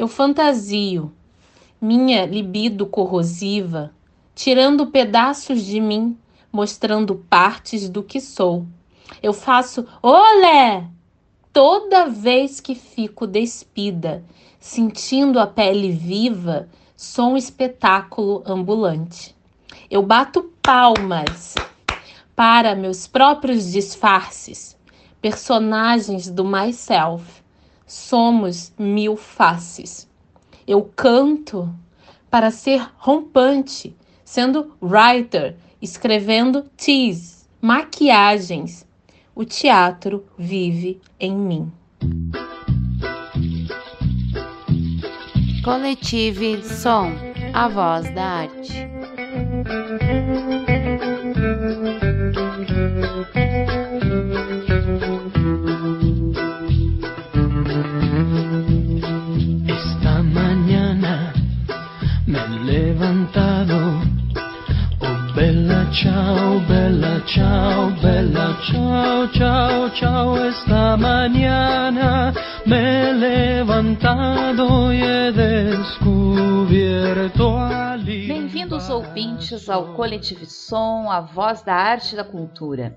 Eu fantasio, minha libido corrosiva, tirando pedaços de mim, mostrando partes do que sou. Eu faço olé toda vez que fico despida, sentindo a pele viva, sou um espetáculo ambulante. Eu bato palmas para meus próprios disfarces, personagens do myself. Somos mil faces. Eu canto para ser rompante, sendo writer, escrevendo tease, maquiagens. O teatro vive em mim. Coletive Som, a voz da arte. Ciao, bella ciao, bella ciao, ciao, ciao. Esta mañana me he levantado y he descubierto. Bem-vindos, ouvintes, ao Coletivo Som, a voz da arte e da cultura.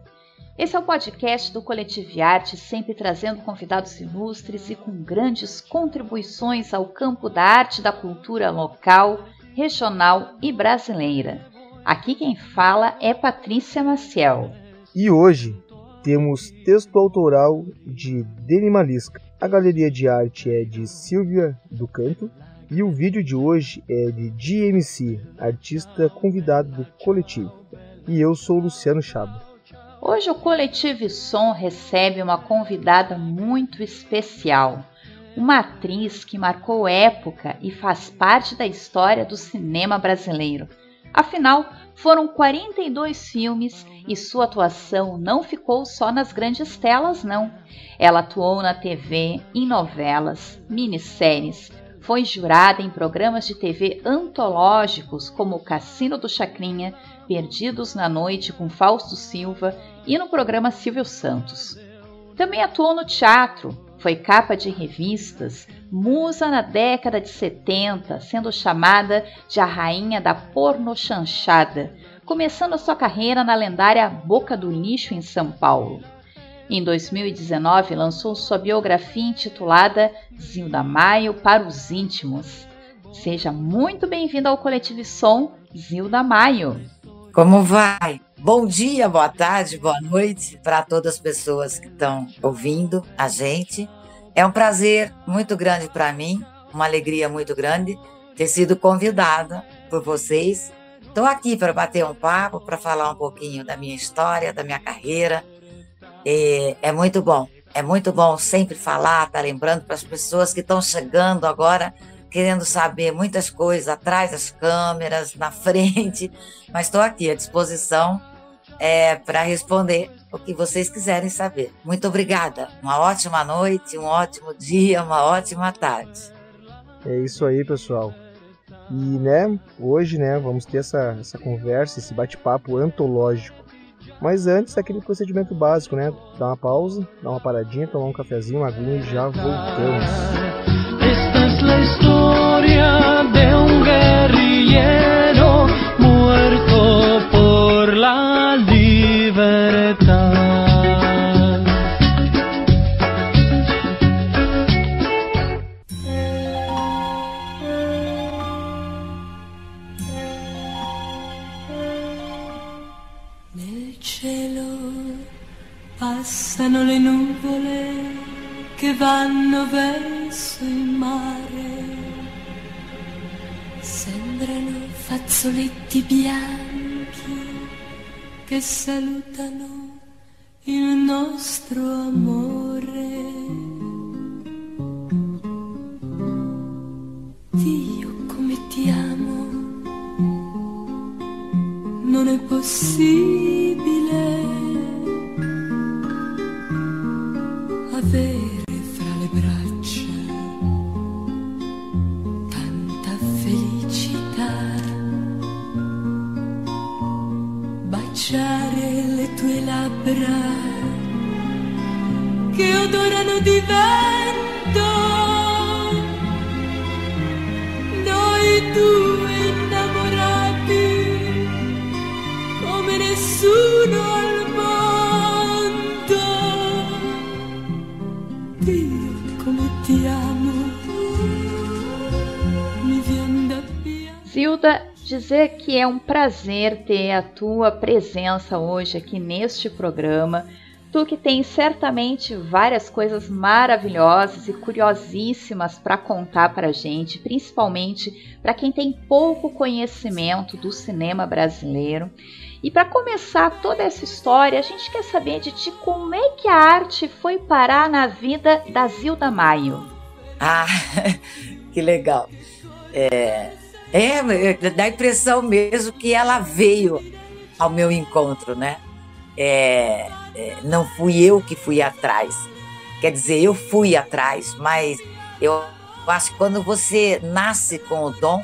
Esse é o podcast do Coletivo Arte, sempre trazendo convidados ilustres e com grandes contribuições ao campo da arte e da cultura local, regional e brasileira. Aqui quem fala é Patrícia Maciel. E hoje temos texto autoral de Deni Malisca. A galeria de arte é de Silvia do Canto e o vídeo de hoje é de GMC, artista convidado do coletivo. E eu sou Luciano Chabo. Hoje o Coletivo Som recebe uma convidada muito especial, uma atriz que marcou época e faz parte da história do cinema brasileiro. Afinal, foram 42 filmes e sua atuação não ficou só nas grandes telas, não. Ela atuou na TV, em novelas, minisséries, foi jurada em programas de TV antológicos como Cassino do Chacrinha, Perdidos na Noite com Fausto Silva e no programa Silvio Santos. Também atuou no teatro, foi capa de revistas, musa na década de 70, sendo chamada de a rainha da pornochanchada, começando sua carreira na lendária Boca do Lixo em São Paulo. Em 2019, lançou sua biografia intitulada Zilda Maio para os Íntimos. Seja muito bem-vinda ao Coletivo Som, Zilda Maio. Como vai? Bom dia, boa tarde, boa noite para todas as pessoas que estão ouvindo a gente. É um prazer muito grande para mim, uma alegria muito grande ter sido convidada por vocês. Estou aqui para bater um papo, para falar um pouquinho da minha história, da minha carreira. E é muito bom, é muito bom sempre falar, tá lembrando para as pessoas que estão chegando agora querendo saber muitas coisas atrás das câmeras, na frente, mas estou aqui à disposição é, para responder o que vocês quiserem saber. Muito obrigada. Uma ótima noite, um ótimo dia, uma ótima tarde. É isso aí, pessoal. E, né, hoje, né, vamos ter essa, essa conversa, esse bate-papo antológico. Mas antes, aquele procedimento básico, né? Dá uma pausa, dá uma paradinha, tomar um cafezinho, uma aguinha e já voltamos. Esta es la historia de un guerrillero passano le nuvole che vanno verso il mare. Sembrano fazzoletti bianchi che salutano il nostro amore. Dio come ti amo, non è possibile avere fra le braccia tanta felicità, baciare le tue labbra che odorano di vento, noi due innamorati come nessuno Zilda, dizer que é um prazer ter a tua presença hoje aqui neste programa. Tu que tem certamente várias coisas maravilhosas e curiosíssimas para contar para a gente, principalmente para quem tem pouco conhecimento do cinema brasileiro. E para começar toda essa história, a gente quer saber de ti como é que a arte foi parar na vida da Zilda Maio. Ah, que legal. É, é, dá a impressão mesmo que ela veio ao meu encontro, né? É, é, não fui eu que fui atrás. Quer dizer, eu fui atrás, mas eu acho que quando você nasce com o dom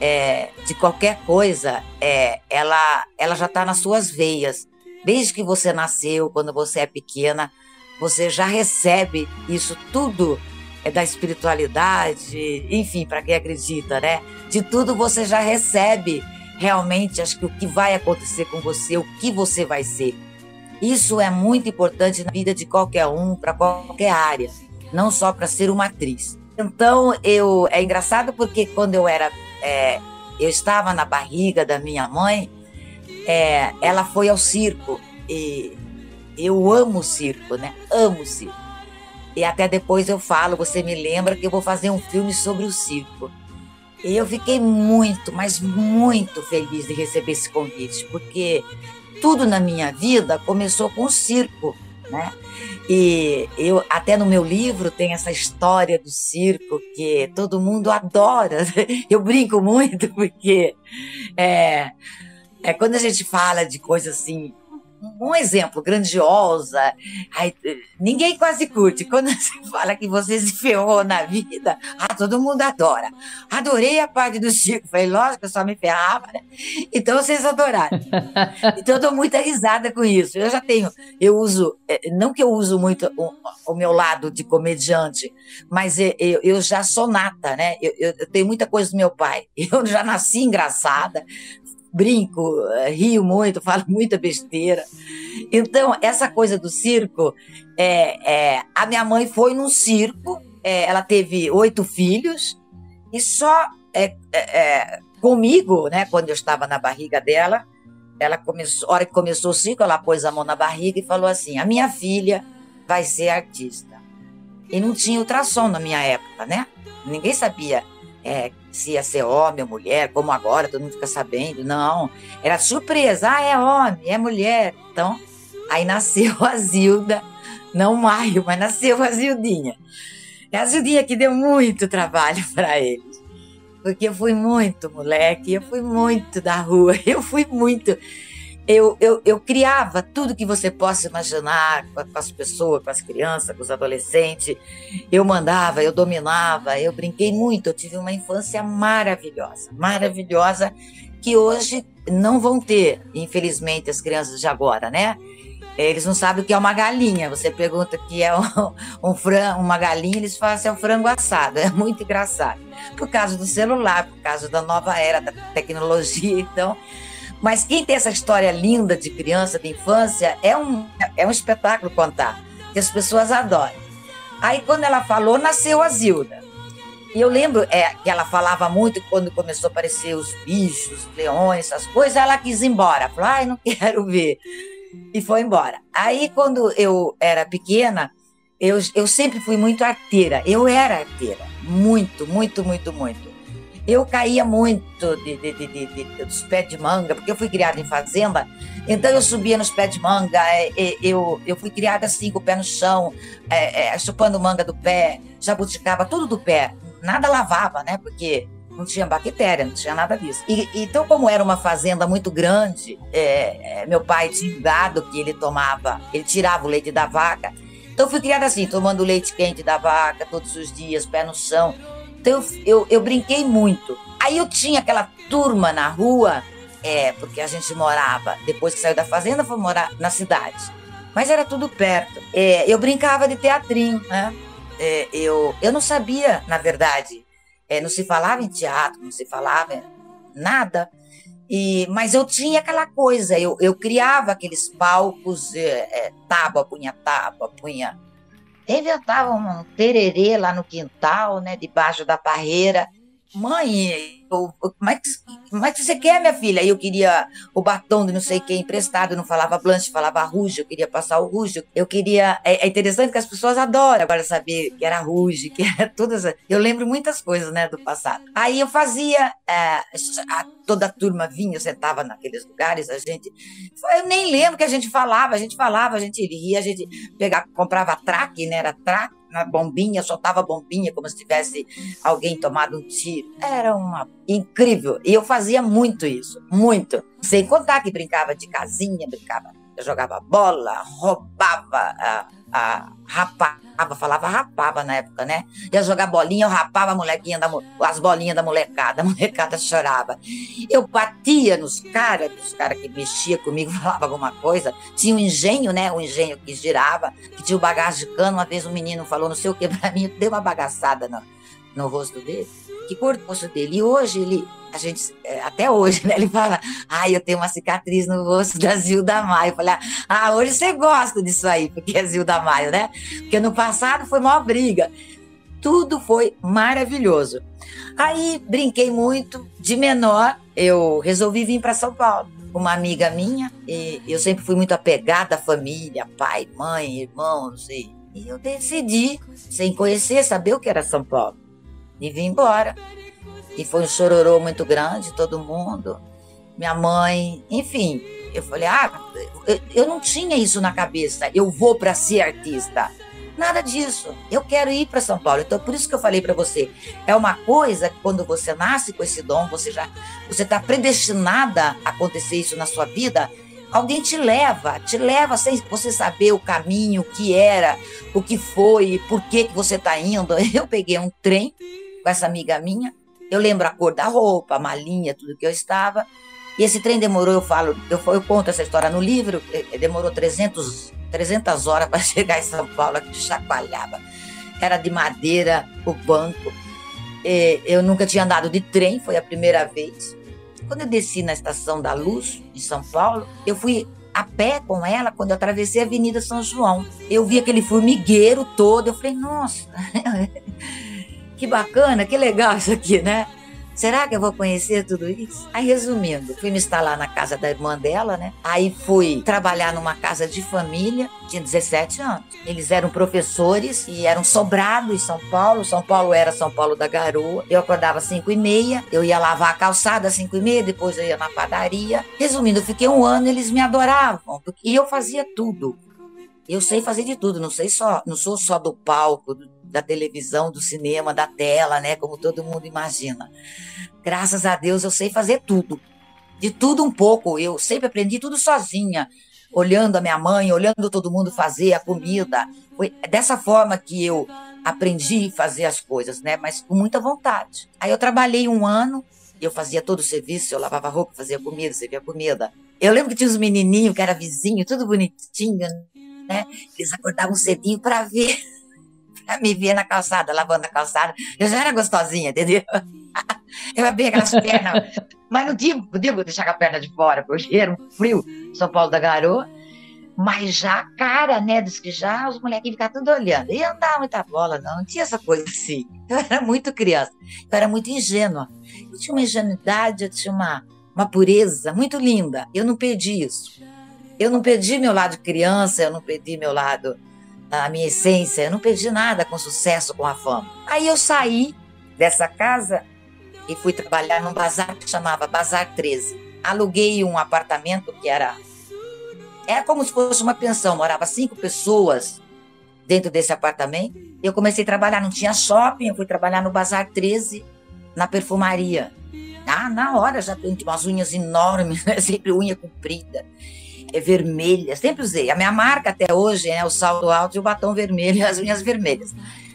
é, de qualquer coisa, é, ela, ela já está nas suas veias. Desde que você nasceu, quando você é pequena, você já recebe isso tudo é da espiritualidade, enfim, para quem acredita, né? De tudo você já recebe realmente, acho que o que vai acontecer com você, o que você vai ser. Isso é muito importante na vida de qualquer um, para qualquer área, não só para ser uma atriz. Então, eu é engraçado porque quando eu era, é, eu estava na barriga da minha mãe, é, ela foi ao circo e eu amo circo, né? Amo circo. E até depois eu falo, você me lembra que eu vou fazer um filme sobre o circo. E eu fiquei muito, mas muito feliz de receber esse convite, porque tudo na minha vida começou com o circo, né? E eu até no meu livro tem essa história do circo que todo mundo adora. Eu brinco muito porque é, é quando a gente fala de coisas assim um exemplo, grandiosa. Aí, ninguém quase curte. Quando você fala que você se ferrou na vida, ah, todo mundo adora. Adorei a parte do Chico. Falei, lógico, eu só me ferrava, né? Então vocês adoraram. Então eu dou muita risada com isso. Eu já tenho, eu uso, é, não que eu uso muito o, o meu lado de comediante, mas eu, eu já sou nata, né? Eu, eu, tenho muita coisa do meu pai. Eu já nasci engraçada, brinco, eh, rio muito, falo muita besteira. Então, essa coisa do circo, é, é, a minha mãe foi num circo, é, ela teve oito filhos, e só é, é, é, comigo, né, quando eu estava na barriga dela, ela começou, a hora que começou o circo, ela pôs a mão na barriga e falou assim: a minha filha vai ser artista. E não tinha ultrassom na minha época, né? Ninguém sabia é, se ia ser homem ou mulher, como agora, todo mundo fica sabendo. Não, era surpresa. Ah, é homem, é mulher. Então, aí nasceu a Zilda, não Maio, mas nasceu a Zildinha. É a Zildinha que deu muito trabalho para eles. Porque eu fui muito moleque, eu fui muito da rua, eu fui muito eu, eu, eu criava tudo que você possa imaginar com, as pessoas, com as crianças, com os adolescentes. Eu mandava, eu dominava, eu brinquei muito. Eu tive uma infância maravilhosa, maravilhosa, que hoje não vão ter, infelizmente, as crianças de agora, né? Eles não sabem o que é uma galinha. Você pergunta o que é um, um frango, uma galinha, eles falam assim, é um frango assado. É muito engraçado. Por causa do celular, por causa da nova era da tecnologia. Então, mas quem tem essa história linda de criança, de infância, é um, é um espetáculo contar, que as pessoas adoram. Aí, quando ela falou, nasceu a Zilda. E eu lembro é, que ela falava muito quando começou a aparecer os bichos, os leões, essas coisas, ela quis ir embora. Falou, ai, não quero ver. E foi embora. Aí, quando eu era pequena, eu, eu sempre fui muito arteira. Eu era arteira. Muito, muito, muito, muito. Eu caía muito de, de, de, dos pés de manga, porque eu fui criada em fazenda, então eu subia nos pés de manga, é, é, eu, eu fui criada assim, com o pé no chão, é, é, chupando manga do pé, jabuticaba, tudo do pé. Nada lavava, né? Porque não tinha bactéria, não tinha nada disso. E, então, como era uma fazenda muito grande, é, é, meu pai tinha gado que ele tomava, ele tirava o leite da vaca. Então, fui criada assim, tomando leite quente da vaca todos os dias, pé no chão. Então eu, eu, eu brinquei muito. Aí eu tinha aquela turma na rua, é, porque a gente morava, depois que saiu da fazenda, foi morar na cidade. Mas era tudo perto. É, eu brincava de teatrinho, né? É, eu, eu não sabia, na verdade, é, não se falava em teatro, não se falava nada. E, mas eu tinha aquela coisa, eu, eu criava aqueles palcos, é, é, tábua, punha tábua, punha inventava um tererê lá no quintal, né, debaixo da parreira. Mãe, o- como, é que, como é que você quer, minha filha? Aí eu queria o batom de não sei quem emprestado, eu não falava blanche, falava rouge, eu queria passar o rouge. Eu queria. É, é interessante que as pessoas adoram agora saber que era rouge, que era tudo. Eu lembro muitas coisas, né, do passado. Aí eu fazia. é, a- toda a turma vinha, eu sentava naqueles lugares, a gente. Eu nem lembro que a gente falava, a gente falava, a gente ria, a gente pegava, comprava traque, né? Era traque na bombinha, soltava bombinha como se tivesse alguém tomado um tiro. Era uma incrível. E eu fazia muito isso, muito. Sem contar que brincava de casinha, brincava, jogava bola, roubava, rapava, falava rapava na época, né? Ia jogar bolinha, eu rapava a molequinha da, as bolinhas da molecada, a molecada chorava. Eu batia nos caras, os caras que mexiam comigo, falava alguma coisa. Tinha um engenho, né? Um engenho que girava, que tinha o bagaço de cano. Uma vez um menino falou não sei o que pra mim, deu uma bagaçada no, no rosto dele. Que cor do rosto dele? E hoje ele, a gente, é, até hoje, né? Ele fala, ai, eu tenho uma cicatriz no rosto da Zilda Maio. Eu falei, ah, hoje você gosta disso aí, porque é Zilda Maio, né? Porque no passado foi maior briga. Tudo foi maravilhoso. Aí brinquei muito. De menor, eu resolvi vir para São Paulo. Uma amiga minha, e eu sempre fui muito apegada à família, pai, mãe, irmão, não sei. E eu decidi, sem conhecer, saber o que era São Paulo. E vim embora. E foi um chororô muito grande, todo mundo. Minha mãe, enfim. Eu falei, ah, eu, não tinha isso na cabeça. Eu vou para ser artista. Nada disso. Eu quero ir para São Paulo. Então, por isso que eu falei para você. É uma coisa que quando você nasce com esse dom, você já você está predestinada a acontecer isso na sua vida. Alguém te leva, te leva sem você saber o caminho, o que era, o que foi, por que, que você está indo. Eu peguei um trem com essa amiga minha. Eu lembro a cor da roupa, a malinha, tudo que eu estava. E esse trem demorou, eu falo, eu, eu conto essa história no livro, eh, demorou 300, 300 horas para chegar em São Paulo, que chacoalhava. Era de madeira o banco. Eh, Eu nunca tinha andado de trem, foi a primeira vez. Quando eu desci na Estação da Luz, em São Paulo, eu fui a pé com ela quando eu atravessei a Avenida São João. Eu vi aquele formigueiro todo, eu falei, nossa, que bacana, que legal isso aqui, né? Será que eu vou conhecer tudo isso? Aí, resumindo, fui me instalar na casa da irmã dela, né? Aí fui trabalhar numa casa de família, tinha 17 anos. Eles eram professores e eram sobrados em São Paulo. São Paulo era São Paulo da Garoa. Eu acordava às 5 e meia, eu ia lavar a calçada às 5 e meia, depois eu ia na padaria. Resumindo, eu fiquei um ano, eles me adoravam. E eu fazia tudo. Eu sei fazer de tudo, não sei só, não sou só do palco, da televisão, do cinema, da tela, né, como todo mundo imagina. Graças a Deus eu sei fazer tudo. De tudo um pouco, eu sempre aprendi tudo sozinha, olhando a minha mãe, olhando todo mundo fazer a comida. Foi dessa forma que eu aprendi a fazer as coisas, né, mas com muita vontade. Aí eu trabalhei um ano, eu fazia todo o serviço, eu lavava roupa, fazia comida, servia comida. Eu lembro que tinha uns menininhos que era vizinho, tudo bonitinho, né? Eles acordavam cedinho para ver, me ver na calçada, lavando a calçada. Eu já era gostosinha, entendeu? Eu abria aquelas pernas, mas não tinha, podia deixar com a perna de fora, porque era um frio, São Paulo da Garoa. Mas já a cara, né, dos que já os molequinhos ficavam tudo olhando. E eu não dava muita bola, não, não tinha essa coisa assim. Eu era muito criança, eu era muito ingênua. Eu tinha uma ingenuidade, eu tinha uma, uma pureza muito linda. Eu não perdi isso. Eu não perdi meu lado criança, eu não perdi meu lado, a minha essência, eu não perdi nada com sucesso, com a fama. Aí eu saí dessa casa e fui trabalhar num bazar que chamava Bazar 13. Aluguei um apartamento que era era como se fosse uma pensão, morava cinco pessoas dentro desse apartamento. Eu comecei a trabalhar, não tinha shopping, eu fui trabalhar no Bazar 13, na perfumaria. Ah, na hora já tinha umas unhas enormes, né? sempre unha comprida, é vermelha, sempre usei. A minha marca até hoje é o salto alto e o batom vermelho as unhas vermelhas.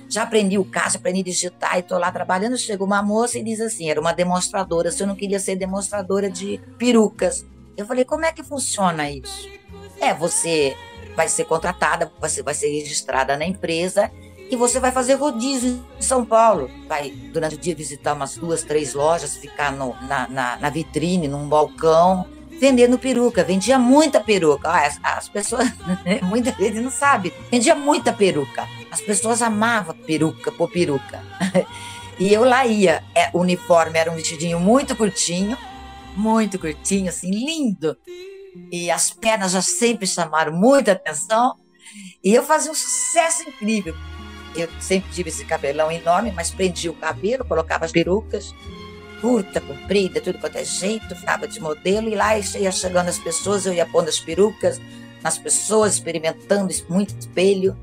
Já aprendi o caso, aprendi a digitar e estou lá trabalhando. Chega uma moça e diz assim: era uma demonstradora, se eu não queria ser demonstradora de perucas. Eu falei: como é que funciona isso? É, você vai ser contratada, você vai ser registrada na empresa e você vai fazer rodízio em São Paulo. Vai, durante o dia, visitar umas duas, três lojas, ficar no, na, na, na vitrine, num balcão, vendendo peruca. Vendia muita peruca. As, as pessoas, muita gente não sabe, vendia muita peruca. As pessoas amavam peruca por peruca. E eu lá ia. É, o uniforme era um vestidinho muito curtinho, muito curtinho, assim, lindo. E as pernas já sempre chamaram muita atenção. E eu fazia um sucesso incrível. Eu sempre tive esse cabelão enorme, mas prendia o cabelo, colocava as perucas, curta, comprida, tudo quanto é jeito, ficava de modelo. E lá ia chegando as pessoas, eu ia pondo as perucas nas pessoas, experimentando muito espelho.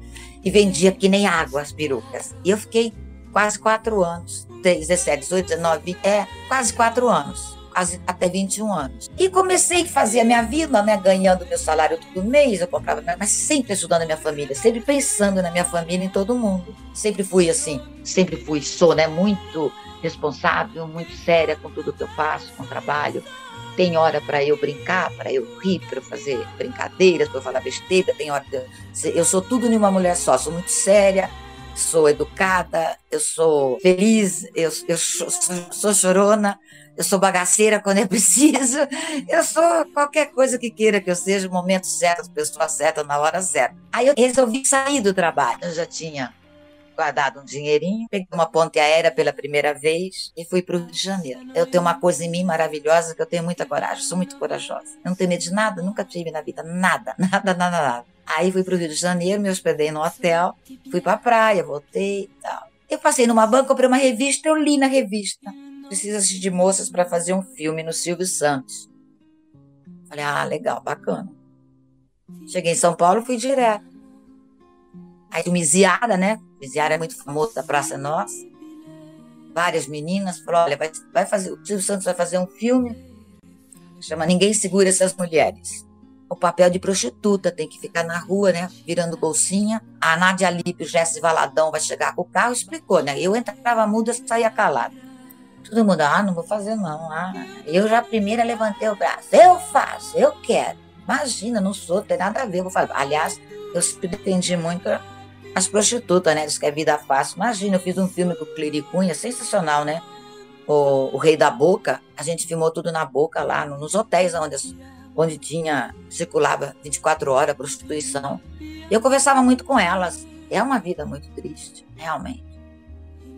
E vendia que nem água as perucas. E eu fiquei quase quatro anos. 17, 18, 19, é, quase quatro anos. Quase até 21 anos. E comecei a fazer a minha vida, né? Ganhando meu salário todo mês, eu comprava, mas sempre ajudando a minha família, sempre pensando na minha família, em todo mundo. Sempre fui assim, sempre fui, sou, né? Muito responsável, muito séria com tudo que eu faço, com o trabalho. Tem hora para eu brincar, para eu rir, para eu fazer brincadeiras, para eu falar besteira. Tem hora eu, eu sou tudo em uma mulher só. Sou muito séria, sou educada, eu sou feliz, eu, eu sou, sou chorona, eu sou bagaceira quando é preciso, eu sou qualquer coisa que queira que eu seja, no momento certo, pessoa certa, na hora certa. Aí eu resolvi sair do trabalho. Eu já tinha guardado um dinheirinho, peguei uma ponte aérea pela primeira vez e fui para o Rio de Janeiro. Eu tenho uma coisa em mim maravilhosa que eu tenho muita coragem, sou muito corajosa. Eu não tenho medo de nada, nunca tive na vida nada, nada, nada, nada. Aí fui para o Rio de Janeiro, me hospedei no hotel, fui para a praia, voltei e tal. Eu passei numa banca, comprei uma revista, eu li na revista. Precisa-se de moças para fazer um filme no Silvio Santos. Falei, ah, legal, bacana. Cheguei em São Paulo, fui direto. Aí o Miziara, né? Miziara é muito famoso da Praça Nossa. Várias meninas falaram, olha, vai, vai fazer, o Silvio Santos vai fazer um filme, chama Ninguém Segura Essas Mulheres o papel de prostituta, tem que ficar na rua, né, virando bolsinha. A Nádia Lipe, o Jesse Valadão vai chegar com o carro, explicou, né? Eu entrava muda, saía calada. Todo mundo, ah, não vou fazer não. Ah, eu já primeiro levantei o braço. Eu faço, eu quero. Imagina, não sou, tem nada a ver, vou fazer. Aliás, eu sempre defendi muito as prostitutas, né? Diz que é vida fácil. Imagina, eu fiz um filme com o Cliri Cunha, sensacional, né? O, o Rei da Boca, a gente filmou tudo na boca lá, nos hotéis onde onde tinha circulava 24 horas prostituição. Eu conversava muito com elas. É uma vida muito triste, realmente.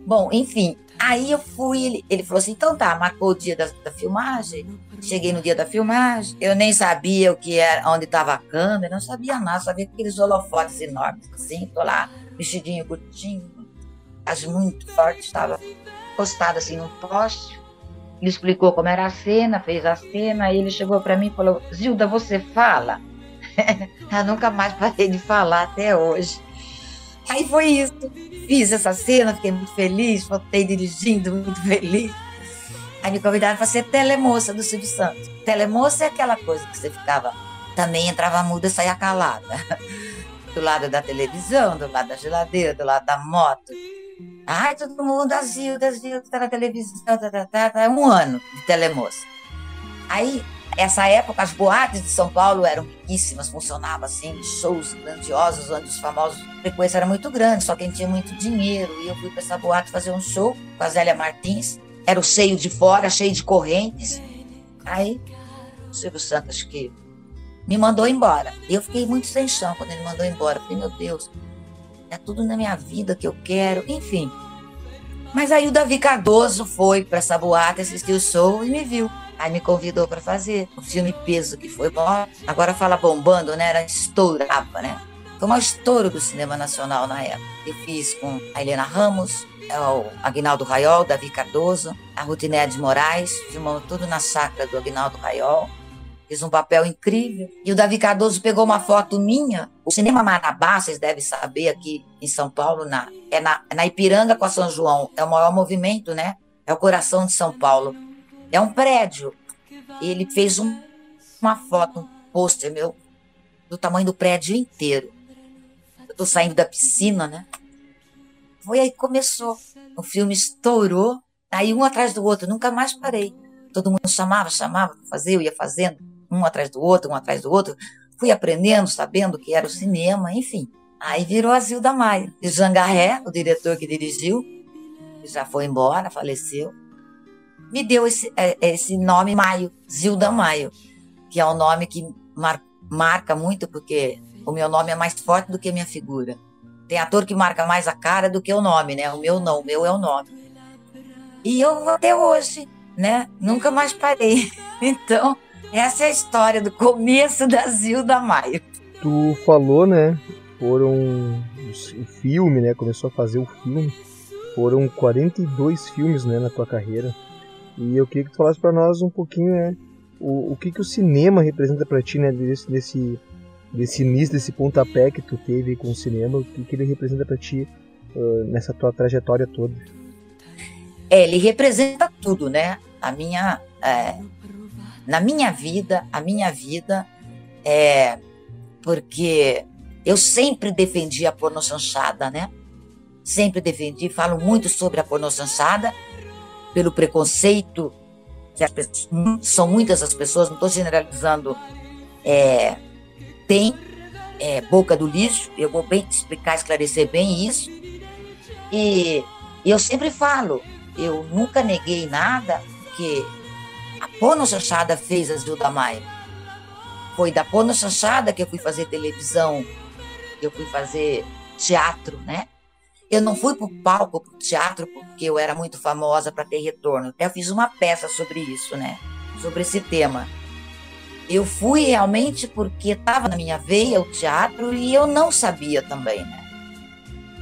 Bom, enfim, aí eu fui, ele, ele falou assim, então tá, marcou o dia da, da, filmagem, cheguei no dia da filmagem, eu nem sabia o que era, onde estava a câmera, não sabia nada, só via aqueles holofotes enormes, assim, tô lá, vestidinho curtinho, as muito forte, estava postada assim num poste, ele explicou como era a cena, fez a cena, aí ele chegou para mim e falou: Zilda, você fala? Eu nunca mais parei de falar até hoje. Aí foi isso. Fiz essa cena, fiquei muito feliz, voltei dirigindo, muito feliz. Aí me convidaram para ser telemoça do Silvio Santos. Telemoça é aquela coisa que você ficava, também entrava muda, saía calada. Do lado da televisão, do lado da geladeira, do lado da moto. Ai, todo mundo, a Zilda, a Zilda está na televisão, tá, tá, tá, tá, um ano de telemoça. Aí, essa época, as boates de São Paulo eram riquíssimas, funcionavam assim, shows grandiosos, onde os famosos, a frequência era muito grande, só quem tinha muito dinheiro. E eu fui para essa boate fazer um show com a Zélia Martins, era o cheio de fora, cheio de correntes. Aí, o Silvio Santos, que me mandou embora. Eu fiquei muito sem chão quando ele mandou embora. falei, meu Deus, é tudo na minha vida que eu quero, enfim. Mas aí o Davi Cardoso foi para essa boate, assistiu o show e me viu. Aí me convidou para fazer o filme Peso, que foi bom. Agora fala bombando, né? Era estourava, né? Foi um estouro do cinema nacional na época. Eu fiz com a Helena Ramos, é o Agnaldo Raiol, Davi Cardoso, a Rutinete Moraes, filmamos tudo na chácara do Agnaldo Raiol fez um papel incrível. E o Davi Cardoso pegou uma foto minha. O Cinema Marabá, vocês devem saber, aqui em São Paulo, na, é na, na Ipiranga com a São João. É o maior movimento, né? É o coração de São Paulo. É um prédio. Ele fez um, uma foto, um pôster meu, do tamanho do prédio inteiro. Eu tô saindo da piscina, né? Foi aí que começou. O filme estourou. Aí um atrás do outro, nunca mais parei. Todo mundo chamava, chamava fazer, eu ia fazendo um atrás do outro, um atrás do outro. Fui aprendendo, sabendo o que era o cinema, enfim. Aí virou a Zilda Maia. E Jangarré, o diretor que dirigiu, já foi embora, faleceu, me deu esse, é, esse nome Maio, Zilda Maio, que é um nome que mar, marca muito, porque o meu nome é mais forte do que a minha figura. Tem ator que marca mais a cara do que o nome, né? O meu não, o meu é o nome. E eu até hoje, né? Nunca mais parei. Então, essa é a história do começo da Zilda Maio. Tu falou, né? Foram o filme, né? Começou a fazer o filme. Foram 42 filmes, né, na tua carreira. E eu queria que tu falasse para nós um pouquinho, né, o, o que que o cinema representa para ti, né, desse, desse desse início, desse pontapé que tu teve com o cinema, o que, que ele representa para ti uh, nessa tua trajetória toda? É, ele representa tudo, né? A minha, é, na minha vida, a minha vida é porque eu sempre defendi a pornochanchada, né? Sempre defendi, falo muito sobre a pornochanchada, pelo preconceito que as pessoas, são muitas as pessoas, não estou generalizando, é, tem é, boca do lixo, eu vou bem explicar, esclarecer bem isso. E, eu sempre falo, eu nunca neguei nada, que a Pono Chanchada fez a Zilda Maia. Foi da Pono Chanchada que eu fui fazer televisão, eu fui fazer teatro, né? Eu não fui para o palco, para o teatro, porque eu era muito famosa para ter retorno. Até eu fiz uma peça sobre isso, né? Sobre esse tema. Eu fui realmente porque estava na minha veia o teatro e eu não sabia também, né?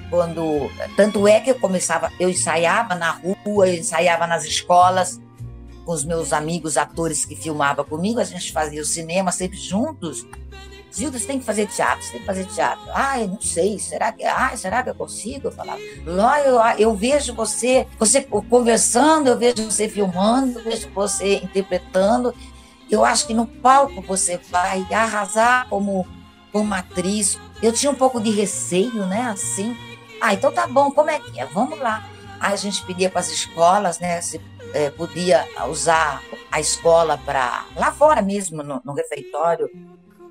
Quando, tanto é que eu começava, eu ensaiava na rua, eu ensaiava nas escolas com os meus amigos atores que filmavam comigo, a gente fazia o cinema sempre juntos. Zilda, você tem que fazer teatro, você tem que fazer teatro. Ah, eu não sei, será que, ah, será que eu consigo? Eu falava, eu, eu vejo você, você conversando, eu vejo você filmando, eu vejo você interpretando, eu acho que no palco você vai arrasar como, como atriz. Eu tinha um pouco de receio, né? Assim. Ah, então tá bom, como é que é? Vamos lá. Aí a gente pedia para as escolas, né? Se é, podia usar a escola para lá fora mesmo, no, no refeitório,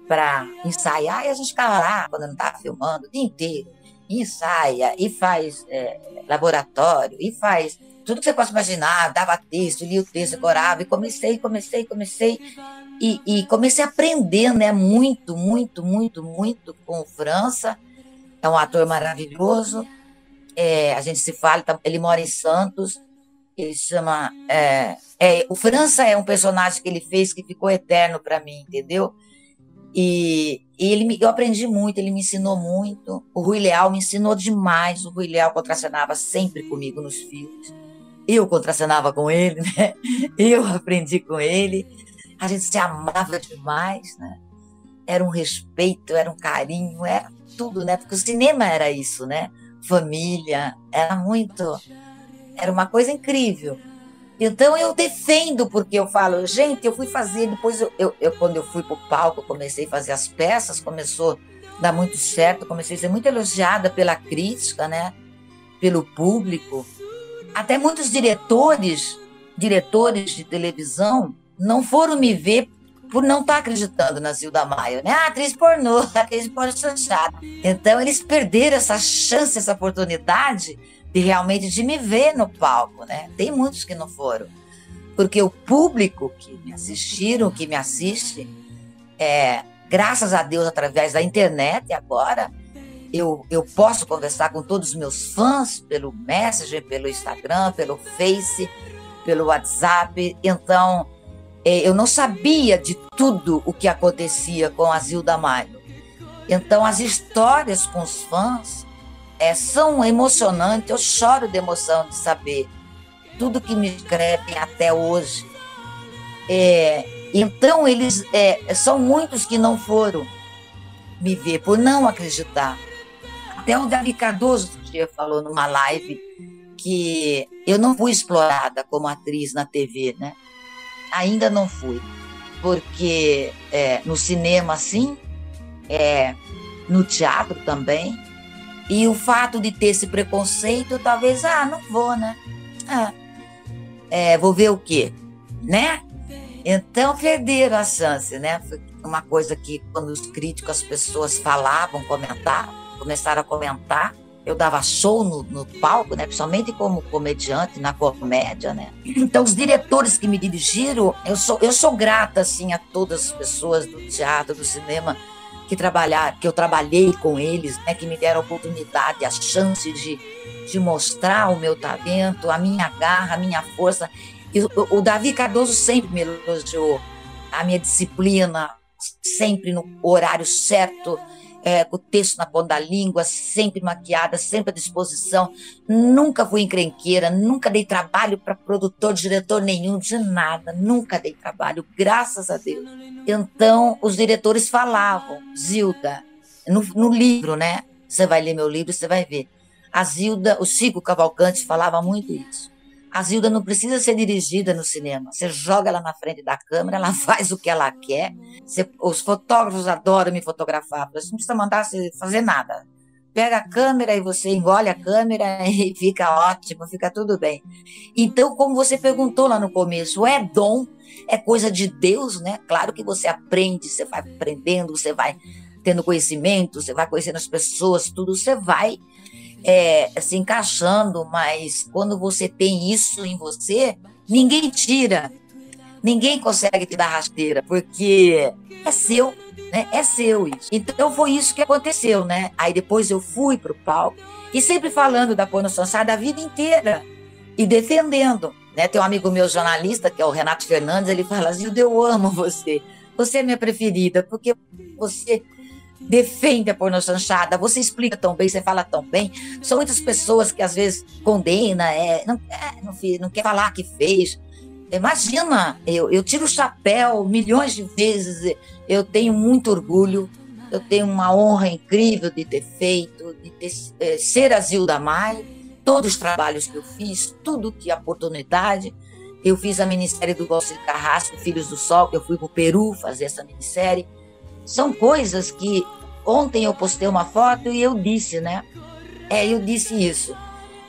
para ensaiar. E a gente ficava lá, quando não estava filmando, o dia inteiro. Ensaia e faz é, laboratório e faz tudo que você possa imaginar, dava texto, lia o texto, corava, e comecei, comecei, comecei, e, e, comecei a aprender, né, muito, muito, muito, muito com o França, é um ator maravilhoso, é, a gente se fala, tá, ele mora em Santos, ele chama, é, é, o França é um personagem que ele fez que ficou eterno para mim, entendeu? E, e ele me, eu aprendi muito, ele me ensinou muito. O Rui Leal me ensinou demais. O Rui Leal contracenava sempre comigo nos filmes eu contracenava com ele, né? Eu aprendi com ele. A gente se amava demais, né? Era um respeito, era um carinho, era tudo, né? Porque o cinema era isso, né? Família, era muito. Era uma coisa incrível. Então eu defendo, porque eu falo, gente, eu fui fazer, depois eu, eu, eu quando eu fui para o palco, comecei a fazer as peças, começou a dar muito certo, comecei a ser muito elogiada pela crítica, né? Pelo público até muitos diretores, diretores de televisão, não foram me ver por não estar tá acreditando na Zilda Maia, né? Ah, atriz pornô, atriz pornô chanchada. Então eles perderam essa chance, essa oportunidade de realmente de me ver no palco, né? Tem muitos que não foram. Porque o público que me assistiram, que me assiste, é, graças a Deus, através da internet agora, eu, eu posso conversar com todos os meus fãs pelo Messenger, pelo Instagram, pelo Face, pelo WhatsApp. Então, é, eu não sabia de tudo o que acontecia com a Zilda Maio. Então, as histórias com os fãs é, são emocionantes. Eu choro de emoção de saber tudo que me escrevem até hoje. É, então, eles é, são muitos que não foram me ver por não acreditar. Até o Davi Cardoso um dia falou numa live que eu não fui explorada como atriz na TV, né? Ainda não fui, porque é, no cinema sim, é, no teatro também, e o fato de ter esse preconceito, talvez, ah, não vou, né? Ah, é, vou ver o quê, né? Então perderam a chance, né? Foi uma coisa que quando os críticos, as pessoas falavam, comentavam, começaram a comentar. Eu dava show no, no palco, né? Principalmente como comediante na comédia, né? Então os diretores que me dirigiram, eu sou eu sou grata assim a todas as pessoas do teatro, do cinema, que trabalhar, que eu trabalhei com eles, né, que me deram a oportunidade, a chance de, de mostrar o meu talento, a minha garra, a minha força. E o, o Davi Cardoso sempre me elogiou a minha disciplina, sempre no horário certo, é, com o texto na ponta da língua, sempre maquiada, sempre à disposição. Nunca fui encrenqueira, nunca dei trabalho para produtor, diretor nenhum, de nada, nunca dei trabalho, graças a Deus. Então, os diretores falavam, Zilda, no, no livro, né? Você vai ler meu livro, você vai ver. A Zilda, o Chico Cavalcante falava muito isso. A Zilda não precisa ser dirigida no cinema. Você joga ela na frente da câmera, ela faz o que ela quer. Você, os fotógrafos adoram me fotografar. Você não precisa mandar você fazer nada. Pega a câmera e você engole a câmera e fica ótimo, fica tudo bem. Então, como você perguntou lá no começo, é dom, é coisa de Deus, né? Claro que você aprende, você vai aprendendo, você vai tendo conhecimento, você vai conhecendo as pessoas, tudo, você vai é, se encaixando, mas quando você tem isso em você, ninguém tira, ninguém consegue te dar rasteira, porque é seu, né? É seu isso. Então foi isso que aconteceu, né? Aí depois eu fui para o palco e sempre falando da Porno Sansada a vida inteira e defendendo. Né? Tem um amigo meu jornalista, que é o Renato Fernandes, ele fala assim, eu amo você, você é minha preferida, porque você defende a pornochanchada, você explica tão bem, você fala tão bem. São muitas pessoas que às vezes condena, é, não, é, não, não quer falar que fez. Imagina, eu, eu tiro o chapéu milhões de vezes, eu tenho muito orgulho, eu tenho uma honra incrível de ter feito, de ter, é, ser a Zilda Mai, todos os trabalhos que eu fiz, tudo que a oportunidade. Eu fiz a minissérie do Valcir Carrasco, Filhos do Sol, que eu fui para o Peru fazer essa minissérie. São coisas que ontem eu postei uma foto e eu disse, né? É, eu disse isso,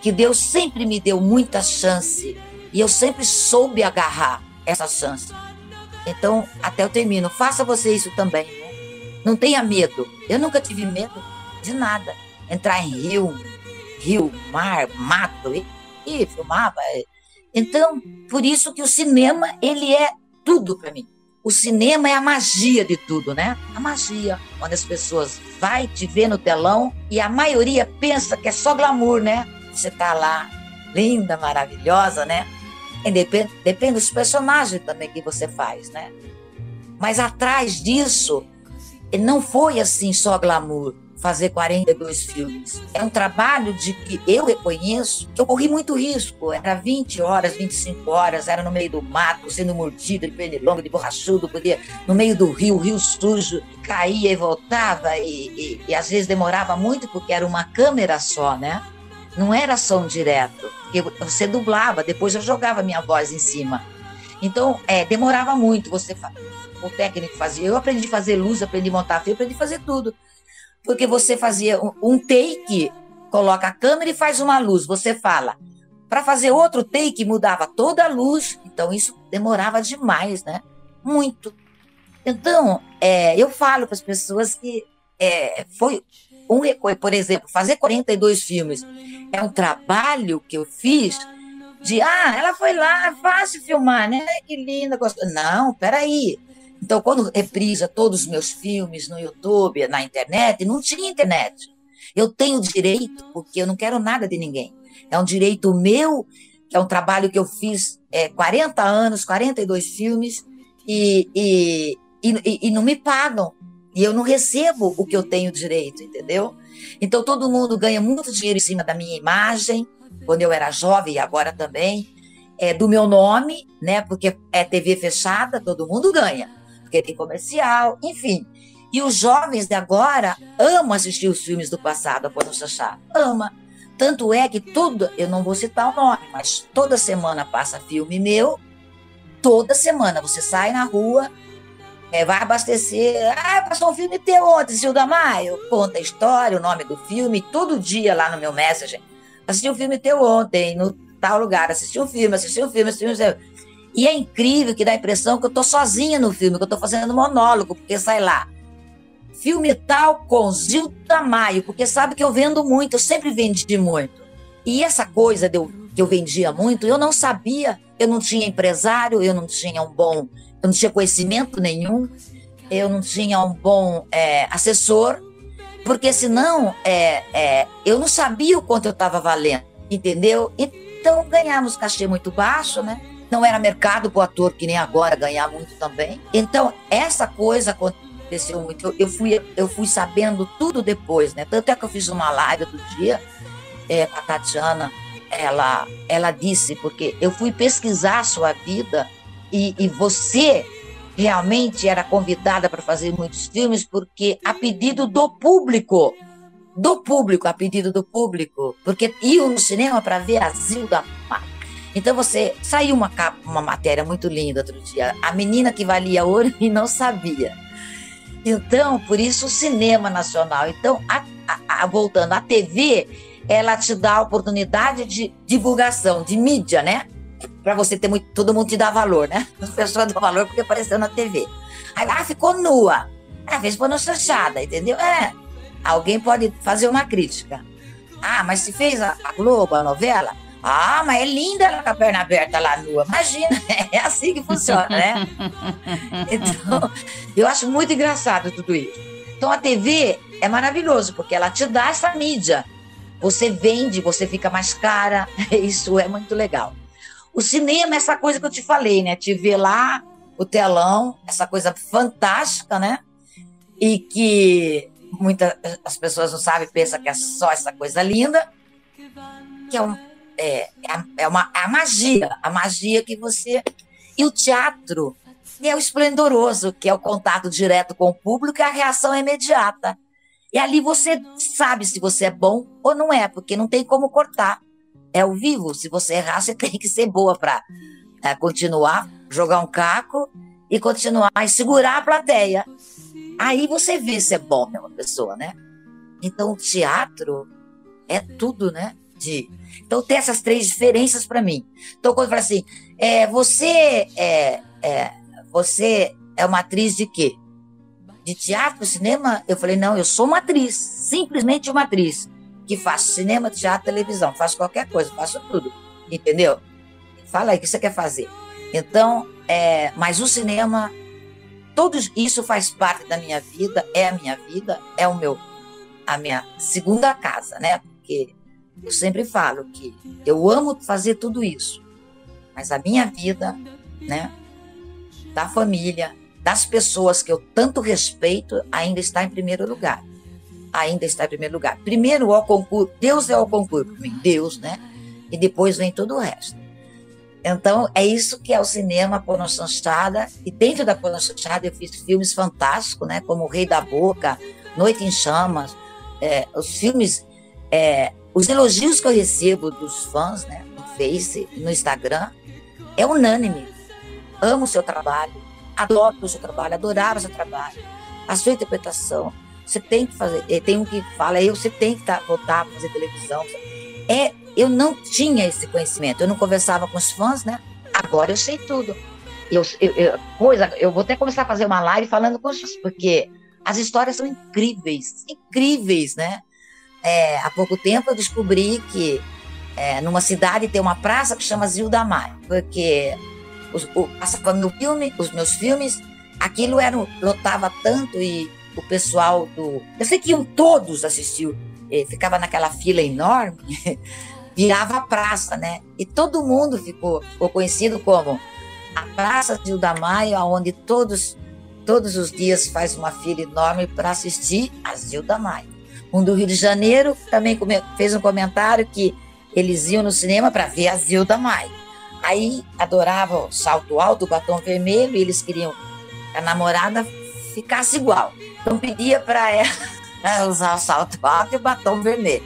que Deus sempre me deu muita chance e eu sempre soube agarrar essa chance. Então, até eu termino, faça você isso também. Né? Não tenha medo. Eu nunca tive medo de nada. Entrar em rio, rio, mar, mato, e, e filmava. Então, por isso que o cinema, ele é tudo para mim o cinema é a magia de tudo, né? A magia, quando as pessoas vai te ver no telão e a maioria pensa que é só glamour, né? Você tá lá, linda, maravilhosa, né? Depende, depende dos personagens também que você faz, né? Mas atrás disso, não foi assim só glamour fazer 42 filmes. É um trabalho de que eu reconheço que eu corri muito risco. Era 20 horas, 25 horas, era no meio do mato, sendo mordida de pernilongo, de borrachudo, podia no meio do rio, rio sujo, caía e voltava, e, e, e às vezes demorava muito porque era uma câmera só, né? Não era som direto, você dublava, depois eu jogava minha voz em cima. Então, é, demorava muito. Você, o técnico fazia. Eu aprendi a fazer luz, aprendi a montar fio, aprendi a fazer tudo porque você fazia um take, coloca a câmera e faz uma luz, você fala. Para fazer outro take, mudava toda a luz, então isso demorava demais, né? Muito. Então, é, eu falo para as pessoas que é, foi um recuo, por exemplo, fazer 42 filmes é um trabalho que eu fiz de, ah, ela foi lá, é fácil filmar, né? Que linda, gostou. Não, peraí. Então, quando reprisa todos os meus filmes no YouTube, na internet, não tinha internet. Eu tenho direito, porque eu não quero nada de ninguém. É um direito meu, que é um trabalho que eu fiz é, 40 anos, 42 filmes, e, e, e, e não me pagam. E eu não recebo o que eu tenho direito, entendeu? Então, todo mundo ganha muito dinheiro em cima da minha imagem, quando eu era jovem e agora também, é, do meu nome, né? Porque é TV fechada, todo mundo ganha porque tem comercial, enfim. E os jovens de agora amam assistir os filmes do passado, a Porno Chachá. Ama. Tanto é que tudo, eu não vou citar o nome, mas toda semana passa filme meu, toda semana você sai na rua, é, vai abastecer. Ah, passou um filme teu ontem, Silda Maio. Conta a história, o nome do filme, todo dia lá no meu Messenger. Assisti um filme teu ontem, no tal lugar, assisti um filme, assisti um filme, assisti um filme. E é incrível que dá a impressão que eu tô sozinha no filme, que eu tô fazendo monólogo, porque sai lá. Filme tal com Zilda Maio, porque sabe que eu vendo muito, eu sempre vendi muito. E essa coisa de eu, que eu vendia muito, eu não sabia, eu não tinha empresário, eu não tinha um bom, eu não tinha conhecimento nenhum. eu não tinha um bom é, assessor, porque senão é, é, eu não sabia o quanto eu estava valendo, entendeu? Então ganhamos cachê muito baixo, né? Não era mercado para o ator, que nem agora, ganhar muito também. Então, essa coisa aconteceu muito. Eu, eu, fui, eu fui sabendo tudo depois, né? Tanto é que eu fiz uma live do dia é, com a Tatiana. Ela, ela disse, porque eu fui pesquisar a sua vida e, e você realmente era convidada para fazer muitos filmes porque a pedido do público, do público, a pedido do público, porque iam no cinema para ver a Zilda Mata. Então você saiu uma, uma matéria muito linda outro dia, a menina que valia ouro e não sabia. Então, por isso o cinema nacional. Então, a, a, a, voltando, a TV, ela te dá a oportunidade de divulgação, de mídia, né? para você ter muito, todo mundo te dá valor, né? As pessoas dão valor porque apareceu na TV. Aí, ah, ficou nua. Ah, fez pôr chanchada, entendeu? É. Alguém pode fazer uma crítica. Ah, mas se fez a, a Globo, a novela, ah, mas é linda ela com a perna aberta lá nua. Imagina, é assim que funciona, né? Então, eu acho muito engraçado tudo isso. Então, a TV é maravilhoso, porque ela te dá essa mídia. Você vende, você fica mais cara. Isso é muito legal. O cinema é essa coisa que eu te falei, né? Te ver lá, o telão, essa coisa fantástica, né? E que muitas as pessoas não sabem, pensam que é só essa coisa linda, que é, um, é, é, uma é a magia, a magia que você. E o teatro é o esplendoroso, que é o contato direto com o público e a reação é imediata. E ali você sabe se você é bom ou não é, porque não tem como cortar é ao vivo. Se você errar, você tem que ser boa para é, continuar, jogar um caco e continuar e segurar a plateia. Aí você vê se é bom mesmo a pessoa, né? Então, o teatro é tudo, né? De... Então, tem essas três diferenças para mim. Então, quando fala assim, é, você, é, é, você é uma atriz de quê? De teatro, cinema? Eu falei, não, eu sou uma atriz, simplesmente uma atriz que faço cinema, teatro, televisão, faço qualquer coisa, faço tudo, entendeu? Fala aí o que você quer fazer. Então, é, mas o cinema, tudo isso faz parte da minha vida, é a minha vida, é o meu, a minha segunda casa, né? Porque eu sempre falo que eu amo fazer tudo isso, mas a minha vida, né? Da família, das pessoas que eu tanto respeito, ainda está em primeiro lugar ainda está em primeiro lugar. Primeiro o concurso, Deus é o concurso para mim, Deus, né? E depois vem todo o resto. Então, é isso que é o cinema porno chanchada. E dentro da porno chanchada eu fiz filmes fantásticos, né? Como O Rei da Boca, Noite em Chamas. É, os filmes, é, os elogios que eu recebo dos fãs, né? No Face, no Instagram, é unânime. Amo o seu trabalho, adoro o seu trabalho, adorava o seu trabalho, a sua interpretação, você tem que fazer. Eh, tem um que fala, eu você tem que tá, voltar a fazer televisão. É, eu não tinha esse conhecimento. Eu não conversava com os fãs, né? Agora eu sei tudo. Eu, eu, eu, coisa, eu vou até começar a fazer uma live falando com os fãs, porque as histórias são incríveis, incríveis, né? É, há pouco tempo eu descobri que é, numa cidade tem uma praça que chama Zilda Mai, porque os, o, passava meu filme, os meus filmes, aquilo era, lotava tanto e o pessoal do. Eu sei que iam todos assistir, eh, ficava naquela fila enorme, virava a praça, né? E todo mundo ficou, ficou conhecido como a Praça Gilda Maia, onde todos, todos os dias faz uma fila enorme para assistir a Gilda Maia. Um do Rio de Janeiro também fez um comentário que eles iam no cinema para ver a Zilda Maia. Aí adorava o salto alto, batom vermelho, e eles queriam que a namorada ficasse igual. Então pedia para ela usar o salto alto e o batom vermelho.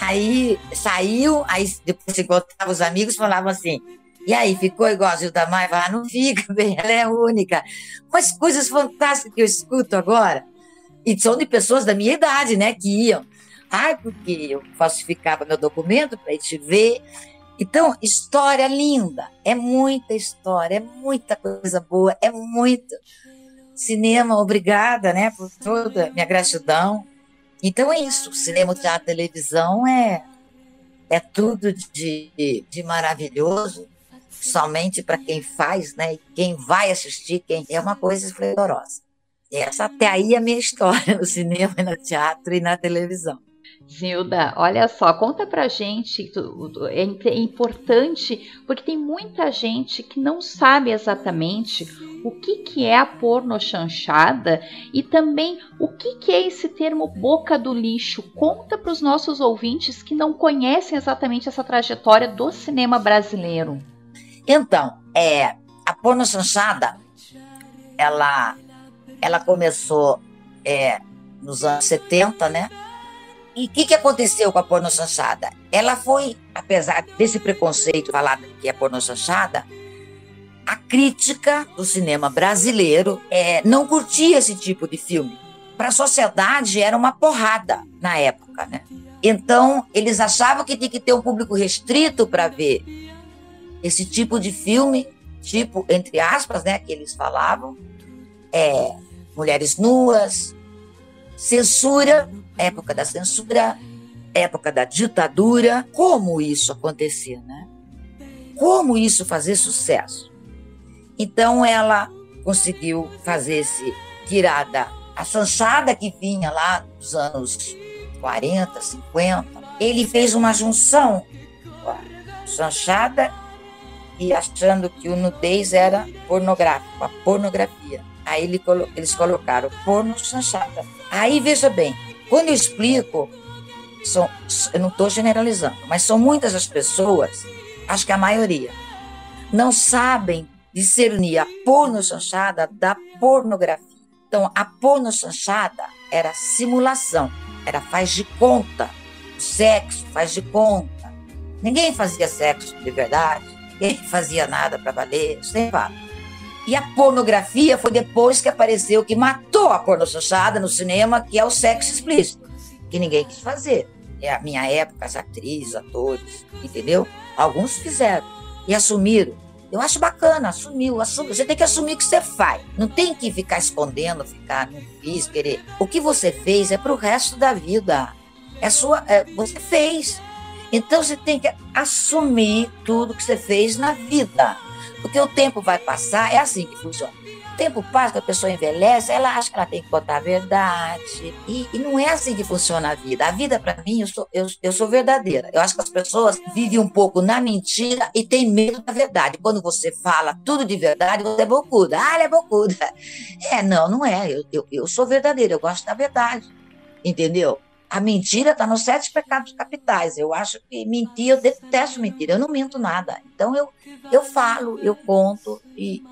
Aí saiu, aí depois se encontrava os amigos falavam assim, e aí, ficou igual a Gilda Maia? Ah, não fica, bem, ela é única. Umas coisas fantásticas que eu escuto agora. E são de pessoas da minha idade, né, que iam. Ai, porque eu falsificava meu documento para te ver. Então, história linda. É muita história, é muita coisa boa, é muito. Cinema, obrigada, né, por toda minha gratidão. Então é isso, cinema, teatro, televisão é é tudo de, de maravilhoso, somente para quem faz, né, quem vai assistir, quem é uma coisa esplendorosa. Essa até aí é a minha história no cinema, no teatro e na televisão. Zilda, olha só, conta pra gente, é, é importante, porque tem muita gente que não sabe exatamente o que, que é a pornochanchada e também o que, que é esse termo boca do lixo. Conta para os nossos ouvintes que não conhecem exatamente essa trajetória do cinema brasileiro. Então, é, a pornochanchada, ela, ela começou é, nos anos 70, né? E o que, que aconteceu com a porno chanchada? Ela foi, apesar desse preconceito falado que é porno chanchada, a crítica do cinema brasileiro é, não curtia esse tipo de filme. Para a sociedade era uma porrada na época, né? Então eles achavam que tinha que ter um público restrito para ver esse tipo de filme, tipo entre aspas, né, que eles falavam, é, mulheres nuas, censura, época da censura, época da ditadura. Como isso acontecia, né? Como isso fazer sucesso? Então ela conseguiu fazer esse tirada a chanchada que vinha lá dos anos 40, 50. Ele fez uma junção com a e achando que o nudez era pornográfico, a pornografia. Aí ele, eles colocaram porno chanchada. Aí veja bem, quando eu explico, são, eu não estou generalizando, mas são muitas as pessoas, acho que a maioria, não sabem discernir a porno chanchada da pornografia. Então, a porno chanchada era simulação, era faz de conta. Sexo faz de conta. Ninguém fazia sexo de verdade, ninguém fazia nada para valer, sem fala. E a pornografia foi depois que apareceu, que matou a pornochanchada no cinema, que é o sexo explícito, que ninguém quis fazer. É a minha época, as atrizes, atores, entendeu? Alguns fizeram e assumiram. Eu acho bacana, assumiu, assumiu. Você tem que assumir o que você faz. Não tem que ficar escondendo, ficar, não fiz, querer. O que você fez é pro resto da vida. É sua, é, você fez. Então você tem que assumir tudo que você fez na vida. Porque o tempo vai passar, é assim que funciona. O tempo passa, a pessoa envelhece, ela acha que ela tem que contar a verdade. E, e não é assim que funciona a vida. A vida, para mim, eu sou, eu, eu sou verdadeira. Eu acho que as pessoas vivem um pouco na mentira e têm medo da verdade. Quando você fala tudo de verdade, você é bocuda. Ah, ela é bocuda. É, não, não é. Eu, eu, eu sou verdadeira, eu gosto da verdade. Entendeu? A mentira está nos sete pecados capitais. Eu acho que mentir, eu detesto mentir, eu não minto nada. Então eu, eu falo, eu conto e,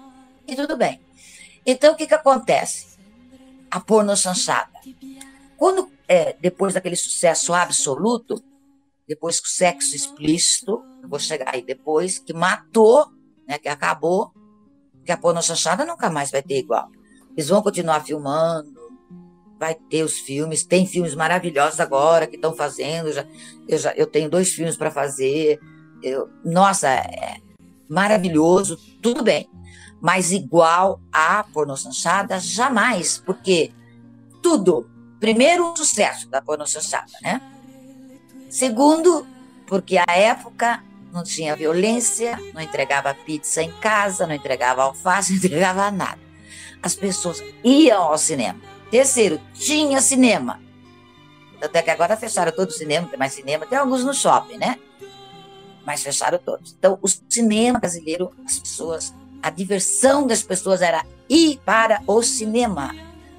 e tudo bem. Então o que, que acontece? A porno chanchada. Quando, é, depois daquele sucesso absoluto, depois que o sexo explícito, eu vou chegar aí depois, que matou, né, que acabou, que a porno chanchada nunca mais vai ter igual. Eles vão continuar filmando, vai ter os filmes, tem filmes maravilhosos agora que estão fazendo, já, eu, já, eu tenho dois filmes para fazer, eu, nossa, é maravilhoso, tudo bem, mas igual a pornochanchada, jamais, porque tudo, primeiro, o sucesso da pornochanchada, né? Segundo, porque a época não tinha violência, não entregava pizza em casa, não entregava alface, não entregava nada. As pessoas iam ao cinema Terceiro, tinha cinema. Até que agora fecharam todo o cinema, tem mais cinema, tem alguns no shopping, né? Mas fecharam todos. Então, o cinema brasileiro, as pessoas, a diversão das pessoas era ir para o cinema.